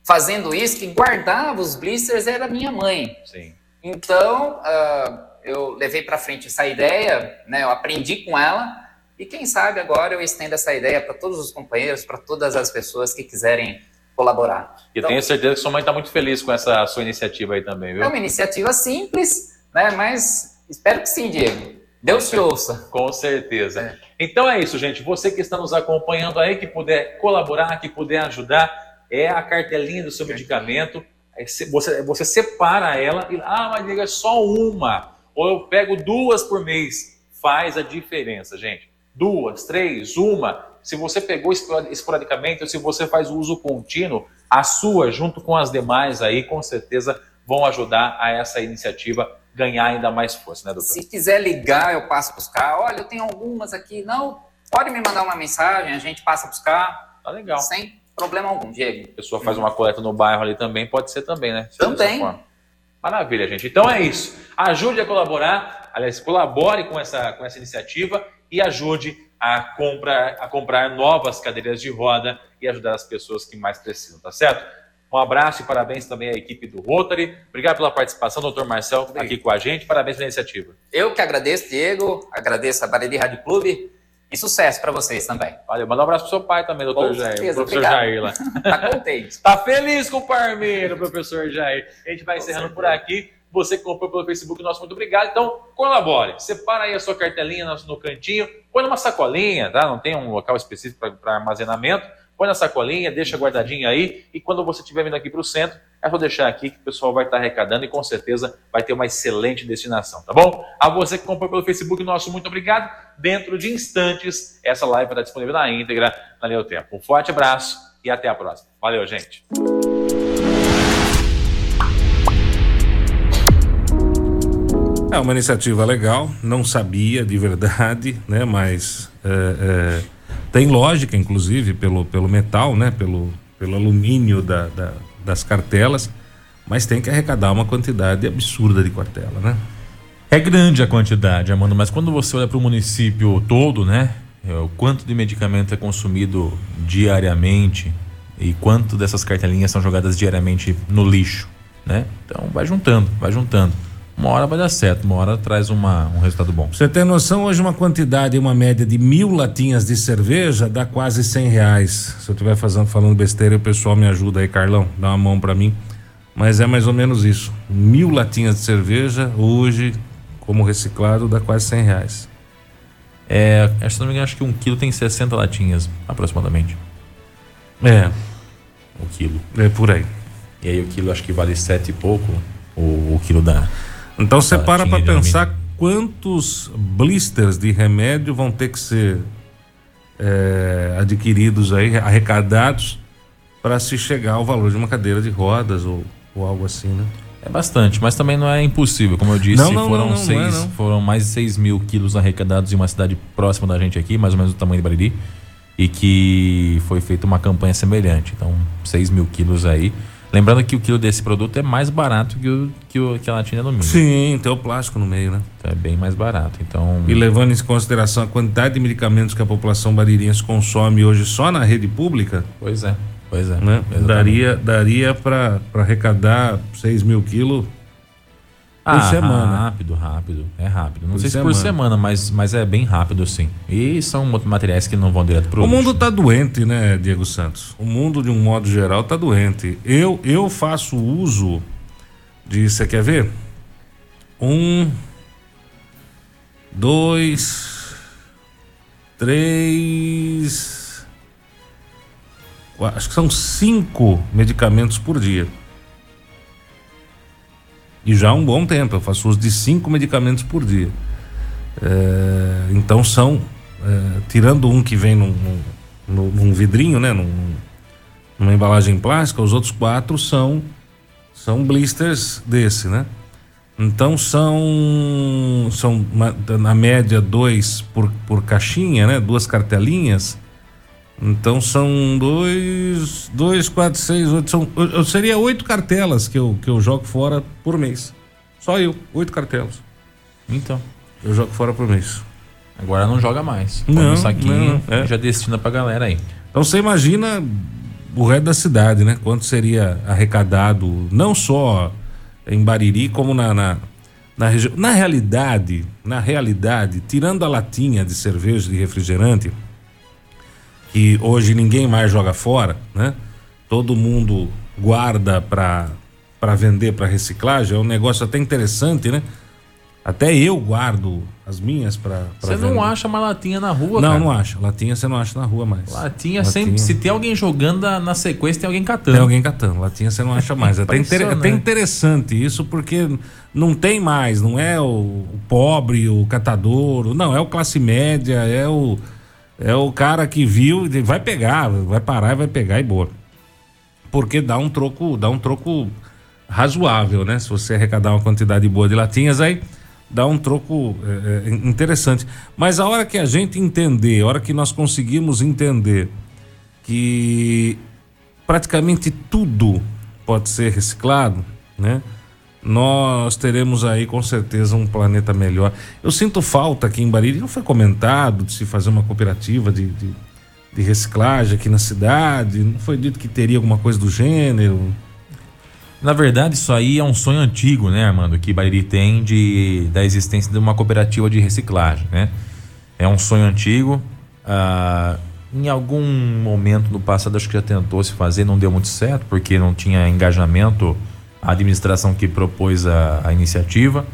fazendo isso, que guardava os blisters, era minha mãe. Sim. Então, uh, eu levei para frente essa ideia, né, eu aprendi com ela, e quem sabe agora eu estendo essa ideia para todos os companheiros, para todas as pessoas que quiserem colaborar. E então, tenho certeza que sua mãe está muito feliz com essa sua iniciativa aí também, viu? É uma iniciativa simples, né, mas espero que sim, Diego. Deus te ouça. [laughs] Com certeza. É. Então é isso, gente. Você que está nos acompanhando aí, que puder colaborar, que puder ajudar, é a cartelinha do seu medicamento. Você, você separa ela e, ah, mas é só uma. Ou eu pego duas por mês. Faz a diferença, gente. Duas, três, uma. Se você pegou esporadicamente ou se você faz o uso contínuo, a sua, junto com as demais aí, com certeza vão ajudar a essa iniciativa ganhar ainda mais força, né, doutor? Se quiser ligar, eu passo a buscar. Olha, eu tenho algumas aqui. Não, pode me mandar uma mensagem, a gente passa a buscar. Tá legal. Sem problema algum, Diego. A pessoa faz uma coleta no bairro ali também, pode ser também, né? Também. Maravilha, gente. Então é isso. Ajude a colaborar, aliás, colabore com essa, com essa iniciativa e ajude a, compra, a comprar novas cadeiras de roda e ajudar as pessoas que mais precisam, tá certo? Um abraço e parabéns também à equipe do Rotary. Obrigado pela participação, doutor Marcel, aqui com a gente. Parabéns pela iniciativa. Eu que agradeço, Diego. Agradeço a Bariri Rádio Clube. E sucesso para vocês também. Valeu, manda um abraço pro seu pai também, doutor Jair. Certeza, professor obrigado. Jair lá. [laughs] tá contente. tá feliz com o Parmeiro, professor Jair. A gente vai com encerrando certeza. por aqui. Você que comprou pelo Facebook, nosso muito obrigado. Então, colabore. Separa aí a sua cartelinha no, no cantinho, põe numa sacolinha, tá? Não tem um local específico para armazenamento, põe na sacolinha, deixa guardadinho aí e quando você estiver vindo aqui para o centro, é só deixar aqui que o pessoal vai estar arrecadando e com certeza vai ter uma excelente destinação, tá bom? A você que comprou pelo Facebook, nosso muito obrigado. Dentro de instantes, essa live vai estar disponível na íntegra na Leo Tempo. Um forte abraço e até a próxima. Valeu, gente. É uma iniciativa legal, não sabia de verdade, né? Mas é, é, tem lógica, inclusive, pelo, pelo metal, né? Pelo, pelo alumínio da, da, das cartelas, mas tem que arrecadar uma quantidade absurda de cartela, né? É grande a quantidade, Amanda, mas quando você olha para o município todo, né? É, o quanto de medicamento é consumido diariamente e quanto dessas cartelinhas são jogadas diariamente no lixo, né? Então vai juntando, vai juntando uma hora vai dar certo, uma hora traz uma, um resultado bom. Você tem noção, hoje uma quantidade, uma média de mil latinhas de cerveja dá quase cem reais. Se eu estiver fazendo, falando besteira, o pessoal me ajuda aí, Carlão, dá uma mão para mim. Mas é mais ou menos isso. Mil latinhas de cerveja, hoje, como reciclado, dá quase cem reais. É, se não me engano, acho que um quilo tem 60 latinhas, aproximadamente. É. O quilo. É por aí. E aí o quilo acho que vale sete e pouco, o, o quilo da então você para para pensar quantos blisters de remédio vão ter que ser é, adquiridos aí, arrecadados para se chegar ao valor de uma cadeira de rodas ou, ou algo assim, né? É bastante, mas também não é impossível. Como eu disse, não, não, foram, não, seis, é, foram mais de 6 mil quilos arrecadados em uma cidade próxima da gente aqui, mais ou menos do tamanho de Bariri, e que foi feita uma campanha semelhante. Então, 6 mil quilos aí. Lembrando que o quilo desse produto é mais barato que, o, que, o, que a latinha de alumínio. Sim, tem o plástico no meio, né? Então é bem mais barato. Então... E levando em consideração a quantidade de medicamentos que a população baririense consome hoje só na rede pública. Pois é, pois é. Né? Daria, daria para arrecadar 6 mil quilos por ah, semana. Rápido, rápido. É rápido. Não por sei semana. se por semana, mas, mas é bem rápido, sim. E são materiais que não vão direto pro O mundo tá doente, né, Diego Santos? O mundo, de um modo geral, tá doente. Eu, eu faço uso de. Você quer ver? Um. Dois. Três. Acho que são cinco medicamentos por dia. E já há um bom tempo, eu faço uso de cinco medicamentos por dia. É, então são, é, tirando um que vem num, num, num vidrinho, né? Num, numa embalagem plástica, os outros quatro são, são blisters desse, né? Então são, são na média dois por, por caixinha, né? Duas cartelinhas. Então são dois, dois, quatro, seis, oito. São, eu, seria oito cartelas que eu, que eu jogo fora por mês. Só eu, oito cartelas. Então. Eu jogo fora por mês. Agora não joga mais. Põe não, um saquinho não, é. já destina pra galera aí. Então você imagina o resto da cidade, né? Quanto seria arrecadado, não só em Bariri, como na, na, na região. Na realidade, na realidade, tirando a latinha de cerveja de refrigerante que hoje ninguém mais joga fora, né? Todo mundo guarda para para vender para reciclagem, é um negócio até interessante, né? Até eu guardo as minhas para Você não acha uma latinha na rua, Não, cara. não acha. Latinha você não acha na rua mais. Latinha, latinha. sempre. Se tem alguém jogando na sequência, tem alguém catando. Tem alguém catando. Latinha você não acha mais. É até, inter, até interessante isso, porque não tem mais. Não é o, o pobre, o catador. Não, é o classe média, é o é o cara que viu, vai pegar, vai parar e vai pegar e boa. Porque dá um troco, dá um troco razoável, né? Se você arrecadar uma quantidade boa de latinhas, aí dá um troco é, é, interessante. Mas a hora que a gente entender, a hora que nós conseguimos entender que praticamente tudo pode ser reciclado, né? Nós teremos aí com certeza um planeta melhor. Eu sinto falta aqui em Bariri, não foi comentado de se fazer uma cooperativa de, de, de, reciclagem aqui na cidade, não foi dito que teria alguma coisa do gênero. Na verdade, isso aí é um sonho antigo, né, Armando, que Bariri tem de, da existência de uma cooperativa de reciclagem, né? É um sonho antigo. Ah, em algum momento no passado, acho que já tentou se fazer, não deu muito certo, porque não tinha engajamento a administração que propôs a, a iniciativa.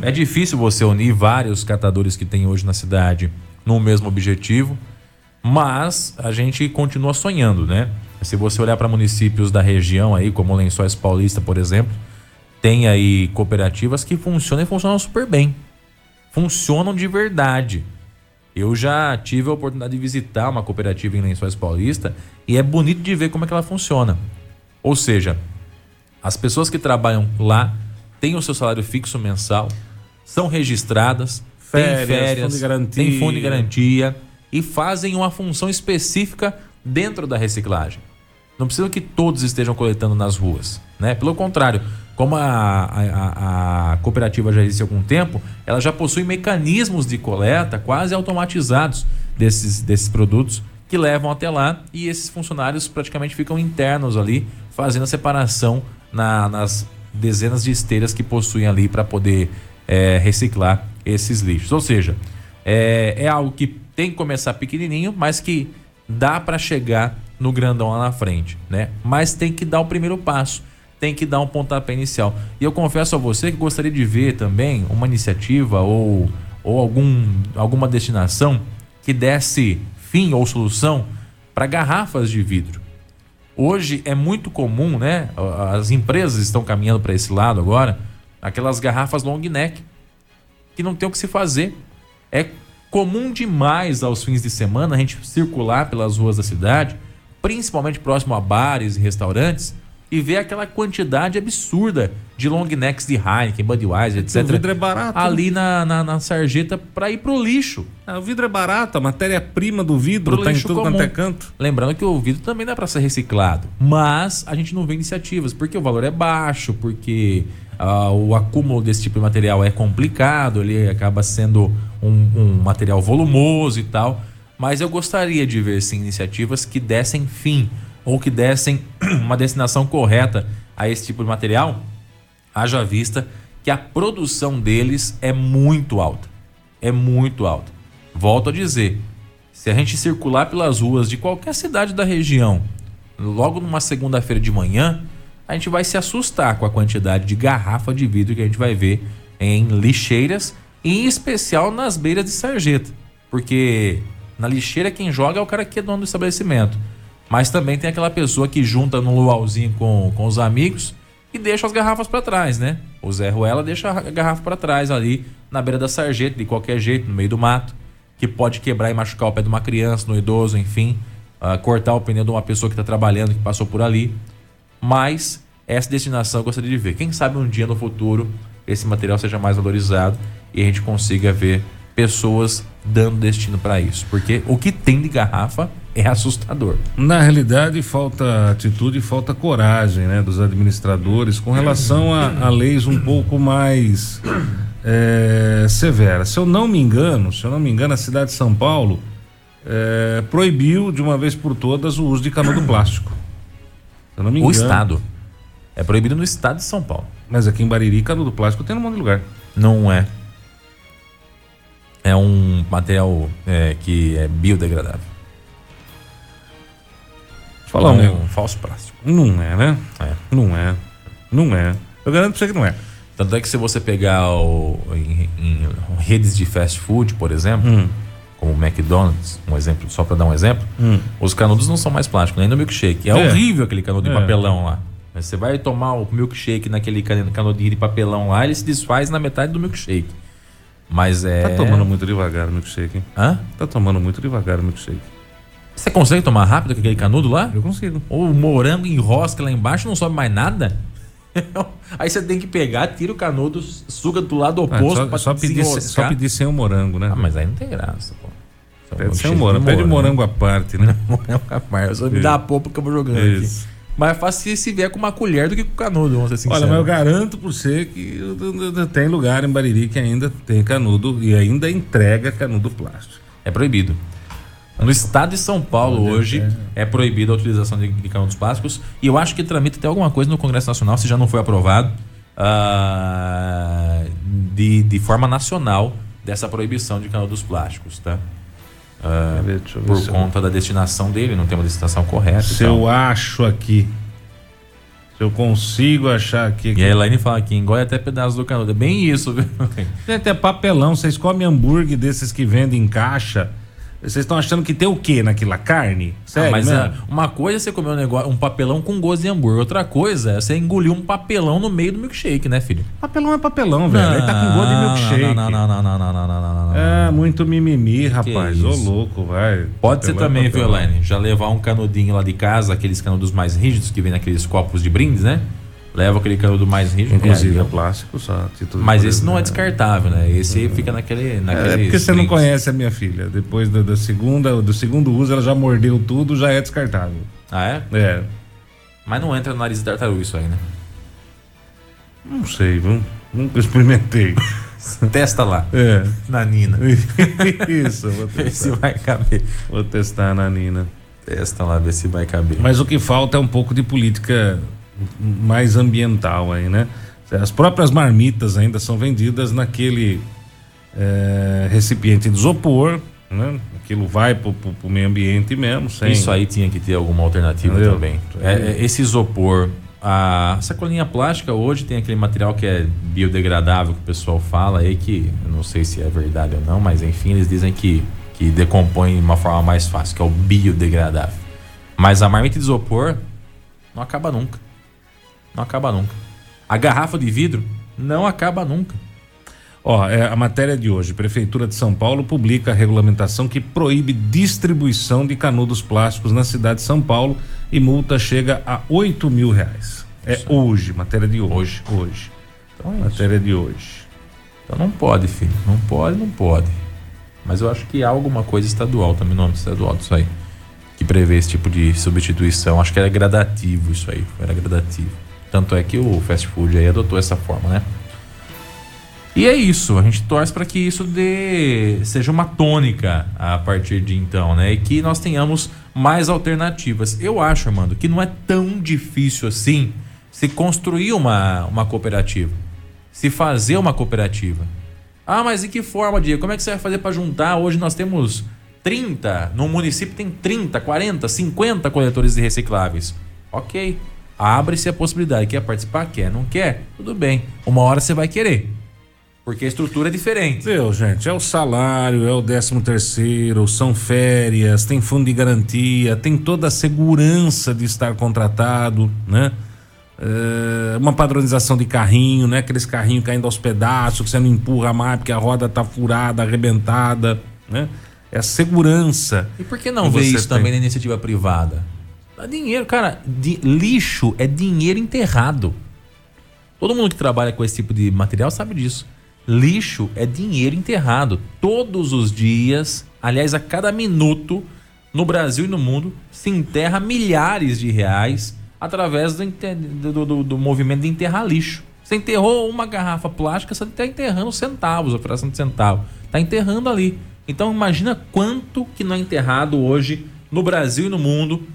É difícil você unir vários catadores que tem hoje na cidade no mesmo objetivo, Mas a gente continua sonhando, né? Se você olhar para municípios da região aí, como Lençóis Paulista, por exemplo, tem aí cooperativas que funcionam e funcionam super bem. Funcionam de verdade. Eu já tive a oportunidade de visitar uma cooperativa em Lençóis Paulista e é bonito de ver como é que ela funciona. Ou seja, as pessoas que trabalham lá têm o seu salário fixo mensal, são registradas, Férias, têm férias, fundo garantia. têm fundo de garantia e fazem uma função específica dentro da reciclagem. Não precisa que todos estejam coletando nas ruas, né? Pelo contrário, como a, a, a cooperativa já existe há algum tempo, ela já possui mecanismos de coleta quase automatizados desses, desses produtos que levam até lá e esses funcionários praticamente ficam internos ali, fazendo a separação na, nas dezenas de esteiras que possuem ali para poder é, reciclar esses lixos. Ou seja, é, é algo que tem que começar pequenininho, mas que dá para chegar no grandão lá na frente, né? Mas tem que dar o primeiro passo, tem que dar um pontapé inicial. E eu confesso a você que gostaria de ver também uma iniciativa ou, ou algum, alguma destinação que desse fim ou solução para garrafas de vidro. Hoje é muito comum, né? As empresas estão caminhando para esse lado agora, aquelas garrafas long neck, que não tem o que se fazer. É comum demais aos fins de semana a gente circular pelas ruas da cidade, principalmente próximo a bares e restaurantes, e ver aquela quantidade absurda de long necks de Heineken, Budweiser, etc. O vidro é barato. Ali na, na, na sarjeta para ir pro lixo. Ah, o vidro é barato, a matéria-prima do vidro Pro tá em tudo comum. quanto é canto. Lembrando que o vidro também dá para ser reciclado, mas a gente não vê iniciativas porque o valor é baixo, porque ah, o acúmulo desse tipo de material é complicado, ele acaba sendo um, um material volumoso e tal. Mas eu gostaria de ver sim, iniciativas que dessem fim ou que dessem [clears throat] uma destinação correta a esse tipo de material, haja vista que a produção deles é muito alta. É muito alta. Volto a dizer, se a gente circular pelas ruas de qualquer cidade da região, logo numa segunda-feira de manhã, a gente vai se assustar com a quantidade de garrafa de vidro que a gente vai ver em lixeiras, em especial nas beiras de sarjeta. Porque na lixeira quem joga é o cara que é dono do estabelecimento. Mas também tem aquela pessoa que junta no luauzinho com, com os amigos e deixa as garrafas para trás, né? O Zé Ruela deixa a garrafa para trás ali na beira da sarjeta, de qualquer jeito, no meio do mato, que pode quebrar e machucar o pé de uma criança, no idoso, enfim, ah, cortar o pneu de uma pessoa que está trabalhando, que passou por ali. Mas essa destinação eu gostaria de ver. Quem sabe um dia no futuro esse material seja mais valorizado e a gente consiga ver pessoas dando destino para isso. Porque o que tem de garrafa é assustador. Na realidade, falta atitude e falta coragem né, dos administradores com relação a, a leis um pouco mais é, severas. Se eu não me engano, se eu não me engano, a cidade de São Paulo é, proibiu de uma vez por todas o uso de canudo plástico. Se eu não me O engano. Estado. É proibido no estado de São Paulo. Mas aqui em Bariri, canudo plástico tem num monte de lugar. Não é. É um material é, que é biodegradável. Falar um é negócio. um falso plástico. Não é, né? É. Não é. Não é. Eu garanto pra você que não é. Tanto é que se você pegar o, em, em redes de fast food, por exemplo, Hum. como o McDonald's, um exemplo, só para dar um exemplo, Hum. os canudos não são mais plásticos, nem no milkshake. É, É. horrível aquele canudo de É. papelão lá. Mas Você vai tomar o milkshake naquele can- canudinho de papelão lá, ele se desfaz na metade do milkshake. Mas é. Tá tomando muito devagar o milkshake, hein? Hã? Tá tomando muito devagar o milkshake. Você consegue tomar rápido com aquele canudo lá? Eu consigo. Ou o morango enrosca lá embaixo não sobe mais nada? [laughs] Aí você tem que pegar, tira o canudo, suga do lado Ah, oposto só, pra só pedir, só pedir sem o morango, né? Ah, mas aí não tem graça, pô. Só Pede um sem o morango. Pede o morango à parte, né? [laughs] Morango a mais. Só me dá a polpa que eu vou jogando Isso. aqui. Mas é fácil se- se vier com uma colher do que com canudo, vamos ser sinceros. Olha, mas eu garanto por você que tem lugar em Bariri que ainda tem canudo e ainda entrega canudo plástico. É proibido. No estado de São Paulo hoje é proibida a utilização de, de canudos plásticos e eu acho que tramita até alguma coisa no Congresso Nacional, se já não foi aprovado, ah, de, de forma nacional dessa proibição de canudos plásticos, tá? Quer ver? Por se eu- conta da destinação dele, não tem uma destinação correta. Se eu acho aqui, se eu consigo achar aqui. e a Elaine fala que engole até pedaço do canudo. É bem isso, viu? Tem até papelão, vocês comem hambúrguer desses que vendem em caixa. Vocês estão achando que tem o quê naquela carne? Sério, Ah, mas ah, uma coisa é você comer um, negócio, um papelão com gosto de hambúrguer, outra coisa é você engolir um papelão no meio do milkshake, né, filho? Papelão é papelão, velho. Aí tá com gosto de milkshake. Não, não, não, não, não, não, não, não, não. É, muito mimimi, rapaz. Ô, louco, vai. Pode ser Papelão é também, viu, papelão. Elaine? Já levar um canudinho lá de casa, aqueles canudos mais rígidos que vem naqueles copos de brindes, né? Leva aquele canudo mais rígido. Inclusive é, é plástico só. título Mas esse não é curiosidade. descartável, né? Esse fica naquele. É naqueles porque você não conhece a minha filha. Depois da, da segunda, do segundo uso, ela já mordeu tudo, já é descartável. Ah, é? É. Mas não entra no nariz de tartaruga isso aí, né? Não sei, viu? Nunca experimentei. [laughs] Testa lá. É. Na Nina. [laughs] Isso, vou Vê se testar. vai caber. Vou testar na Nina. Testa lá, ver se vai caber. Mas o que falta é um pouco de política mais ambiental aí, né? As próprias marmitas ainda são vendidas naquele é, recipiente de isopor, né? Aquilo vai pro, pro, pro meio ambiente mesmo, sem... Isso aí tinha que ter alguma alternativa Entendeu? também. É, é, esse isopor, a sacolinha plástica hoje tem aquele material que é biodegradável que o pessoal fala aí que eu não sei se é verdade ou não, mas enfim, eles dizem que, que decompõe de uma forma mais fácil, que é o biodegradável. Mas a marmita de isopor não acaba nunca. Não acaba nunca. A garrafa de vidro não acaba nunca. Ó, é a matéria de hoje. Prefeitura de São Paulo publica a regulamentação que proíbe distribuição de canudos plásticos na cidade de São Paulo e multa chega a 8 mil reais. É hoje, matéria de hoje. Hoje. Então é isso. Matéria de hoje. Então não pode, filho. Não pode, não pode. Mas eu acho que há alguma coisa estadual, também nome estadual disso aí. Que prevê esse tipo de substituição. Acho que era gradativo isso aí. Era gradativo. Tanto é que o fast food aí adotou essa forma, né? E é isso, a gente torce para que isso dê, seja uma tônica a partir de então, né? E que nós tenhamos mais alternativas. Eu acho, Armando, que não é tão difícil assim se construir uma, uma cooperativa, se fazer uma cooperativa. Ah, mas e que forma, Diego? Como é que você vai fazer para juntar? Hoje nós temos 30, no município tem 30, 40, 50 coletores de recicláveis. Ok, abre-se a possibilidade. Quer participar? Quer? Não quer? Tudo bem. Uma hora você vai querer. Porque a estrutura é diferente. Meu, gente, é o salário, é o décimo terceiro, são férias, tem fundo de garantia, tem toda a segurança de estar contratado, né? É, uma padronização de carrinho, né? Aqueles carrinhos caindo aos pedaços, que você não empurra mais porque a roda tá furada, arrebentada, né? É a segurança. E por que não ver isso tem. também na iniciativa privada? Dá dinheiro, cara. di- lixo é dinheiro enterrado. Todo mundo que trabalha com esse tipo de material sabe disso. Lixo é dinheiro enterrado. Todos os dias, aliás, a cada minuto, no Brasil e no mundo, se enterra milhares de reais através do, do- do- do movimento de enterrar lixo. Você enterrou uma garrafa plástica, você está enterrando centavos, a fração de centavo. Está enterrando ali. Então imagina quanto que não é enterrado hoje no Brasil e no mundo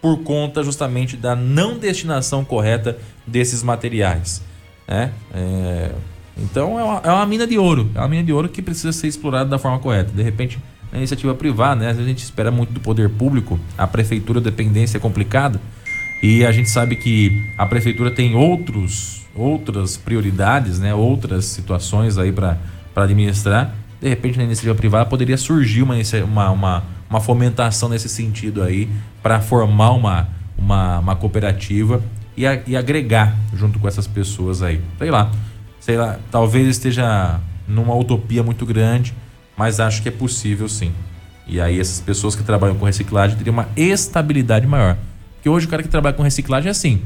por conta justamente da não destinação correta desses materiais. Né? É, então é uma, é uma mina de ouro, é uma mina de ouro que precisa ser explorada da forma correta. De repente, na iniciativa privada, né? Às vezes a gente espera muito do poder público, a prefeitura, a dependência é complicada, e a gente sabe que a prefeitura tem outros, outras prioridades, né? outras situações aí para administrar. De repente, na iniciativa privada poderia surgir uma, uma, uma, uma fomentação nesse sentido aí para formar uma, uma, uma cooperativa e, a- e agregar junto com essas pessoas aí. Sei lá, sei lá, talvez esteja numa utopia muito grande, mas acho que é possível sim. E aí essas pessoas que trabalham com reciclagem teriam uma estabilidade maior. Porque hoje o cara que trabalha com reciclagem é assim.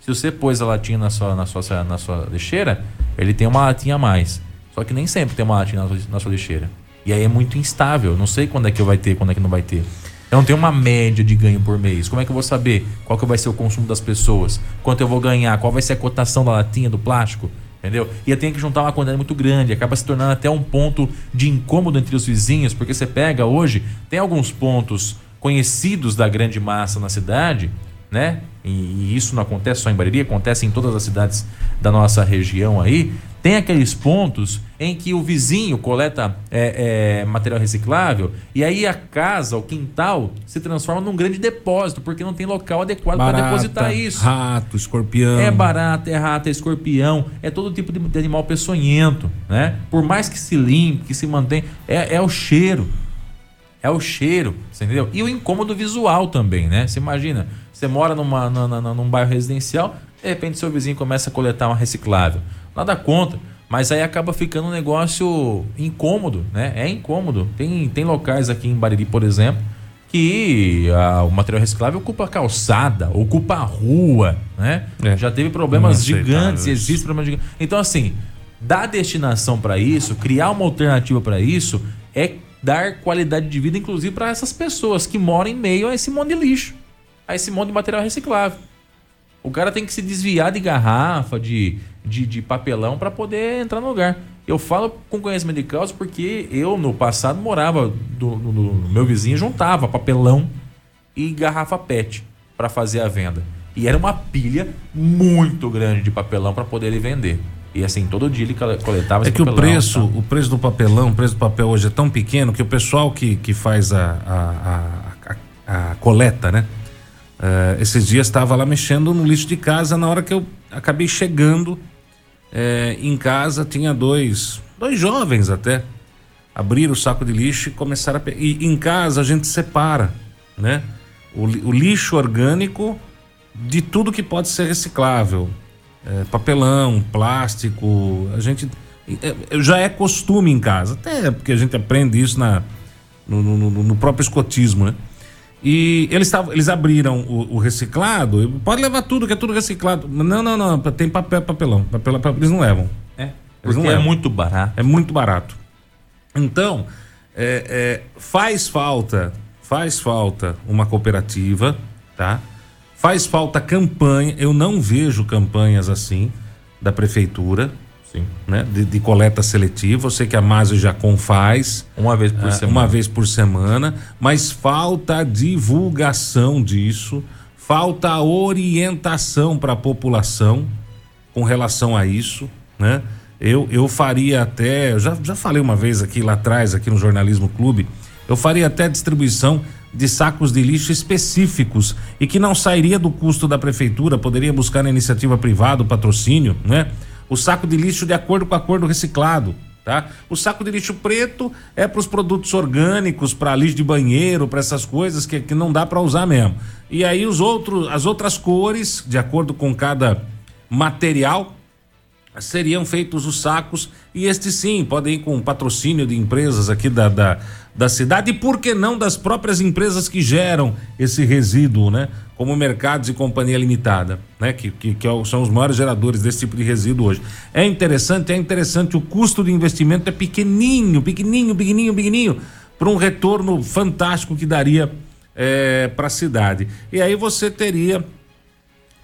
Se você pôs a latinha na sua, na sua, na sua lixeira, ele tem uma latinha a mais. Só que nem sempre tem uma latinha na sua, na sua lixeira. E aí é muito instável. Não sei quando é que vai ter, quando é que não vai ter. Eu não tenho uma média de ganho por mês. Como é que eu vou saber qual que vai ser o consumo das pessoas? Quanto eu vou ganhar? Qual vai ser a cotação da latinha, do plástico? Entendeu? E eu tenho que juntar uma quantidade muito grande. Acaba se tornando até um ponto de incômodo entre os vizinhos, porque você pega hoje, tem alguns pontos conhecidos da grande massa na cidade, né? E, e isso não acontece só em Bariri, acontece em todas as cidades da nossa região aí. Tem aqueles pontos em que o vizinho coleta é, é, material reciclável e aí a casa, o quintal, se transforma num grande depósito, porque não tem local adequado para depositar isso. Rato, escorpião. É barata, é rata, é escorpião, é todo tipo de, de animal peçonhento, né? Por mais que se limpe, que se mantenha, é, é o cheiro. é o cheiro, você entendeu? E o incômodo visual também, né? Você imagina, você mora numa, num bairro residencial, de repente seu vizinho começa a coletar uma reciclável. Nada contra, mas aí acaba ficando um negócio incômodo, né? É incômodo. Tem, tem locais aqui em Bariri, por exemplo, que a, o material reciclável ocupa a calçada, ocupa a rua, né? É. Já teve problemas gigantes, existe problemas gigantes. Então, assim, dar destinação para isso, criar uma alternativa para isso, é dar qualidade de vida, inclusive, para essas pessoas que moram em meio a esse monte de lixo, a esse monte de material reciclável. O cara tem que se desviar de garrafa, de, de, de papelão para poder entrar no lugar. Eu falo com conhecimento de causa porque eu, no passado, morava do, no, no meu vizinho, juntava papelão e garrafa PET para fazer a venda. E era uma pilha muito grande de papelão para poder ele vender. E assim, todo dia ele coletava É que papelão, o preço, tá? o preço do papelão, o preço do papel hoje é tão pequeno que o pessoal que, que faz a, a, a, a coleta, né? Uh, esses dias estava lá mexendo no lixo de casa na hora que eu acabei chegando é, em casa tinha dois, dois jovens até, abriram o saco de lixo e começaram a. E em casa a gente separa, né? O, o lixo orgânico de tudo que pode ser reciclável. É, papelão, plástico, a gente. É, já é costume em casa, até porque a gente aprende isso na, no, no, no próprio escotismo, né? E eles, tavam, eles abriram o, o, reciclado, pode levar tudo, que é tudo reciclado. Não, não, não, tem papel, papelão. Papel, papel eles não levam. É, eles não é muito barato. É muito barato. Então, é, é, faz falta, faz falta uma cooperativa, tá? Faz falta campanha, eu não vejo campanhas assim da prefeitura, Sim. Né? De, de, coleta seletiva. Eu sei que a Másio Jacom faz. Uma vez por uh, semana. Uma vez por semana. Mas falta divulgação disso, falta orientação para a população com relação a isso, né? Eu, eu faria até, eu já, já falei uma vez aqui lá atrás, aqui no Jornalismo Clube, eu faria até distribuição de sacos de lixo específicos e que não sairia do custo da prefeitura, poderia buscar na iniciativa privada, o patrocínio, né? O saco de lixo de acordo com o acordo reciclado. Tá? O saco de lixo preto é para os produtos orgânicos, para lixo de banheiro, para essas coisas que, que não dá para usar mesmo. E aí os outros, as outras cores, de acordo com cada material, seriam feitos os sacos e estes sim podem ir com patrocínio de empresas aqui da, da, da cidade e por que não das próprias empresas que geram esse resíduo, né? Como mercados e companhia limitada, né? Que, que, que é são os maiores geradores desse tipo de resíduo hoje. É interessante, é interessante, o custo de investimento é pequenininho, pequenininho, pequenininho, pequenininho, para um retorno fantástico que daria é, para a cidade. E aí você teria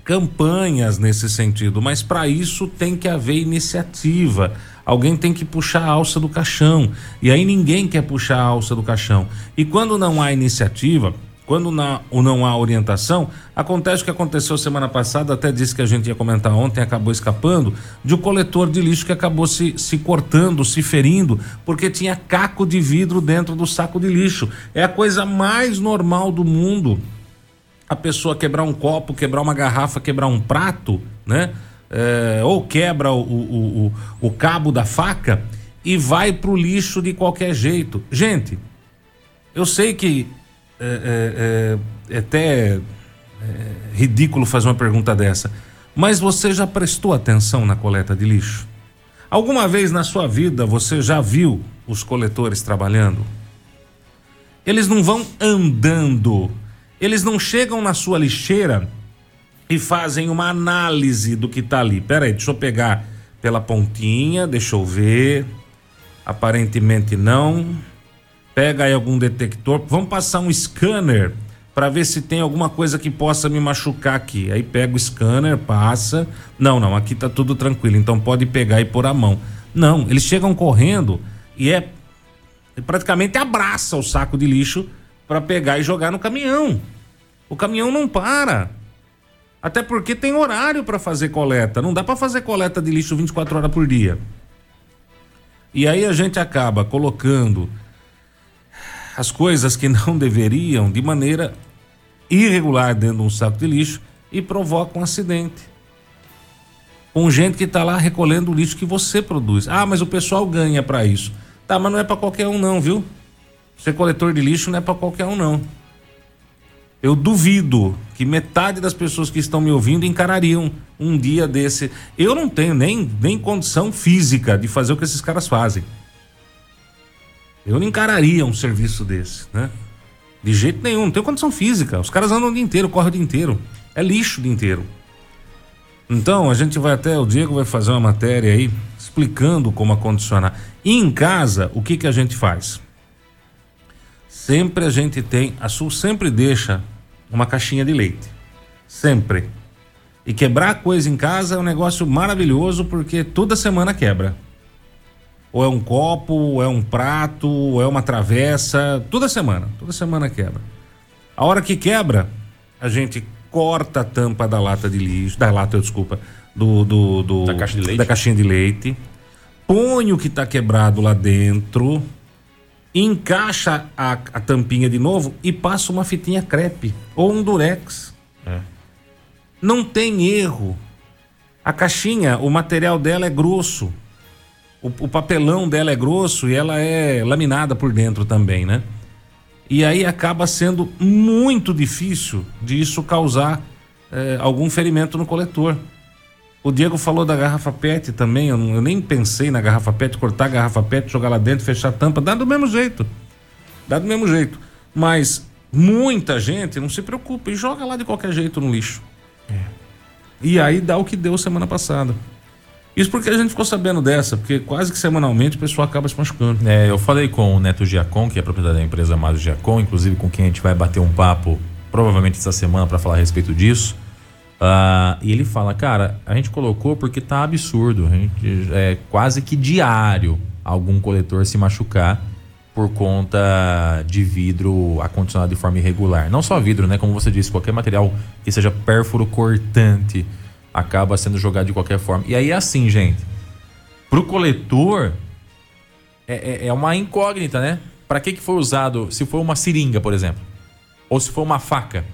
campanhas nesse sentido, mas para isso tem que haver iniciativa. Alguém tem que puxar a alça do caixão. E aí ninguém quer puxar a alça do caixão. E quando não há iniciativa, quando não, não há orientação, acontece o que aconteceu semana passada, até disse que a gente ia comentar ontem, acabou escapando, de um coletor de lixo que acabou se, se cortando, se ferindo, porque tinha caco de vidro dentro do saco de lixo. É a coisa mais normal do mundo a pessoa quebrar um copo, quebrar uma garrafa, quebrar um prato, né? É, ou quebra o, o, o, o, cabo da faca e vai pro lixo de qualquer jeito. Gente, eu sei que é, é, é, é até é, ridículo fazer uma pergunta dessa, mas você já prestou atenção na coleta de lixo? Alguma vez na sua vida você já viu os coletores trabalhando? Eles não vão andando eles não chegam na sua lixeira e fazem uma análise do que está ali. Pera aí, deixa eu pegar pela pontinha, deixa eu ver. Aparentemente não. Pega aí algum detector. Vamos passar um scanner para ver se tem alguma coisa que possa me machucar aqui. Aí pega o scanner, passa. Não, não, aqui tá tudo tranquilo. Então pode pegar e pôr a mão. Não, eles chegam correndo e é praticamente abraça o saco de lixo para pegar e jogar no caminhão. O caminhão não para. Até porque tem horário para fazer coleta. Não dá para fazer coleta de lixo 24 horas por dia. E aí a gente acaba colocando as coisas que não [laughs] deveriam de maneira irregular dentro de um saco de lixo e provoca um acidente. Com gente que está lá recolhendo o lixo que você produz. Ah, mas o pessoal ganha para isso. Tá, mas não é para qualquer um não, viu? Ser coletor de lixo não é para qualquer um, não. Eu duvido que metade das pessoas que estão me ouvindo encarariam um dia desse. Eu não tenho nem, nem condição física de fazer o que esses caras fazem. Eu não encararia um serviço desse, né? De jeito nenhum, não tenho condição física. Os caras andam o dia inteiro, correm o dia inteiro. É lixo o dia inteiro. Então, a gente vai até, o Diego vai fazer uma matéria aí explicando como acondicionar. E em casa, o que que a gente faz? Sempre a gente tem, a Sul sempre deixa uma caixinha de leite. Sempre. E quebrar coisa em casa é um negócio maravilhoso porque toda semana quebra. Ou é um copo, ou é um prato, ou é uma travessa, toda semana, toda semana quebra. A hora que quebra, a gente corta a tampa da lata de lixo, da lata, desculpa, do, do, do da, caixa de leite. da caixinha de leite, põe o que está quebrado lá dentro, encaixa a, a, tampinha de novo e passa uma fitinha crepe ou um durex. É. Não tem erro. A caixinha, o material dela é grosso. O, o, papelão dela é grosso e ela é laminada por dentro também, né? E aí acaba sendo muito difícil de isso causar é, algum ferimento no coletor. O Diego falou da garrafa PET também, eu, eu, nem pensei na garrafa PET, cortar a garrafa PET, jogar lá dentro, fechar a tampa, dá do mesmo jeito. Dá do mesmo jeito. Mas muita gente não se preocupa e joga lá de qualquer jeito no lixo. É. E aí dá o que deu semana passada. Isso porque a gente ficou sabendo dessa, porque quase que semanalmente o pessoal acaba se machucando. É, eu falei com o Neto Giacom, que é proprietário da empresa Mário Giacom, inclusive com quem a gente vai bater um papo provavelmente essa semana para falar a respeito disso. Uh, e ele fala, cara, a gente colocou porque tá absurdo. A gente, é quase que diário algum coletor se machucar por conta de vidro acondicionado de forma irregular. Não só vidro, né? Como você disse, qualquer material que seja pérfuro cortante acaba sendo jogado de qualquer forma. E aí é assim, gente. Pro coletor, é, é, é uma incógnita, né? Para que, que foi usado? Se for uma seringa, por exemplo, ou se for uma faca,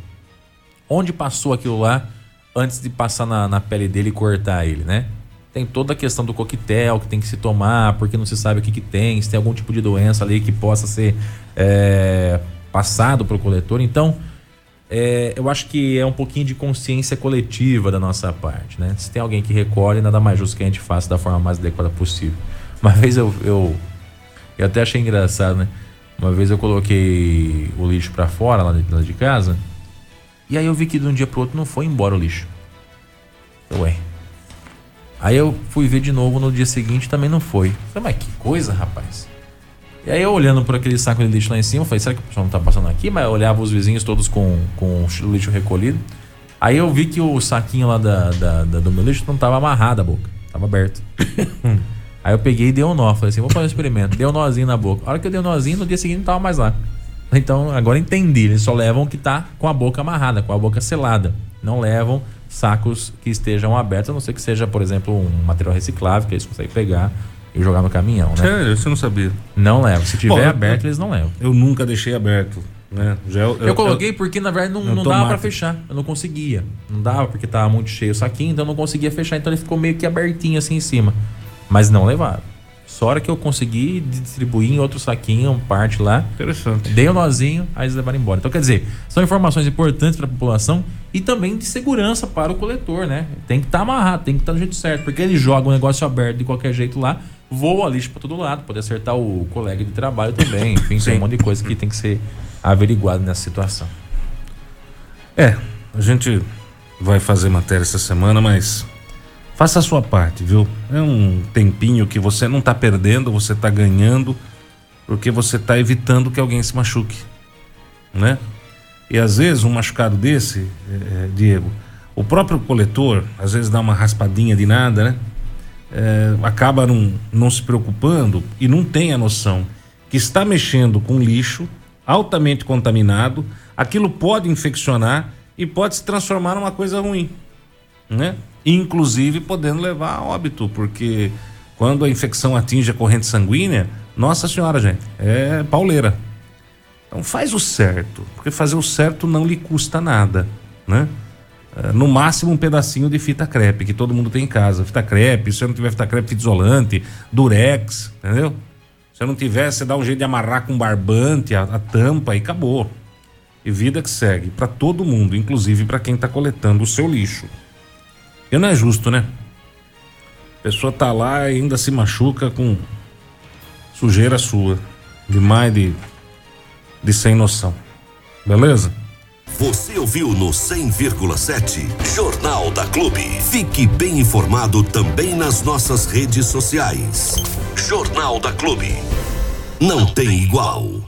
onde passou aquilo lá antes de passar na, na pele dele e cortar ele, né? Tem toda a questão do coquetel que tem que se tomar, porque não se sabe o que, que tem, se tem algum tipo de doença ali que possa ser é, passado para o coletor. Então, é, eu acho que é um pouquinho de consciência coletiva da nossa parte, né? Se tem alguém que recolhe, nada mais justo que a gente faça da forma mais adequada possível. Uma [laughs] vez eu, eu, eu até achei engraçado, né? Uma vez eu coloquei o lixo para fora lá de, lá de casa e aí eu vi que de um dia pro outro não foi embora o lixo. Ué. Aí eu fui ver de novo no dia seguinte também não foi. Falei, mas que coisa, rapaz. E aí eu olhando por aquele saco de lixo lá em cima, falei, será que o pessoal não tá passando aqui? Mas eu olhava os vizinhos todos com, com o lixo recolhido. Aí eu vi que o saquinho lá da, da, da do meu lixo não tava amarrado a boca. Tava aberto. [coughs] aí eu peguei e dei um nó. Falei assim, vou fazer um experimento. Dei um nozinho na boca. A hora que eu dei um nozinho, no dia seguinte não tava mais lá. Então, agora entendi. Eles só levam o que tá com a boca amarrada, com a boca selada. Não levam sacos que estejam abertos, a não ser que seja, por exemplo, um material reciclável, que eles conseguem pegar e jogar no caminhão, né? Sério, você não sabia? Não leva. Se tiver Bom, aberto, eu, eles não levam. Eu nunca deixei aberto. Né? Já, eu, eu, eu coloquei porque, na verdade, não, não dava para fechar. Eu não conseguia. Não dava porque tava muito cheio o saquinho, então eu não conseguia fechar. Então ele ficou meio que abertinho assim em cima. Mas não levaram. Só hora que eu consegui distribuir em outro saquinho, parte lá. Interessante. Dei o um nozinho, aí eles levaram embora. Então, quer dizer, são informações importantes para a população e também de segurança para o coletor, né? Tem que estar tá amarrado, tem que estar tá do jeito certo. Porque ele joga o um negócio aberto de qualquer jeito lá, voa lixo para todo lado, pode acertar o colega de trabalho também. [coughs] Enfim, tem um monte de coisa que tem que ser averiguado nessa situação. É, a gente vai fazer matéria essa semana, mas faça a sua parte, viu? É um tempinho que você não está perdendo, você está ganhando, porque você está evitando que alguém se machuque, né? E às vezes um machucado desse, é, é, Diego, o próprio coletor às vezes dá uma raspadinha de nada, né? é, acaba não, não se preocupando e não tem a noção que está mexendo com lixo altamente contaminado, aquilo pode infeccionar e pode se transformar numa coisa ruim, né? Inclusive podendo levar a óbito, porque quando a infecção atinge a corrente sanguínea, nossa senhora, gente, é pauleira. Então faz o certo, porque fazer o certo não lhe custa nada, né? Eh, no máximo um pedacinho de fita crepe, que todo mundo tem em casa. Fita crepe, se você não tiver fita crepe, fita isolante, durex, entendeu? Se não tiver, você dá um jeito de amarrar com barbante a, a tampa e acabou. E vida que segue para todo mundo, inclusive para quem tá coletando o seu lixo. E não é justo, né? A pessoa tá lá e ainda se machuca com sujeira sua. Demais de, de sem noção. Beleza? Você ouviu no 100,7 Jornal da Clube. Fique bem informado também nas nossas redes sociais. Jornal da Clube. Não tem igual.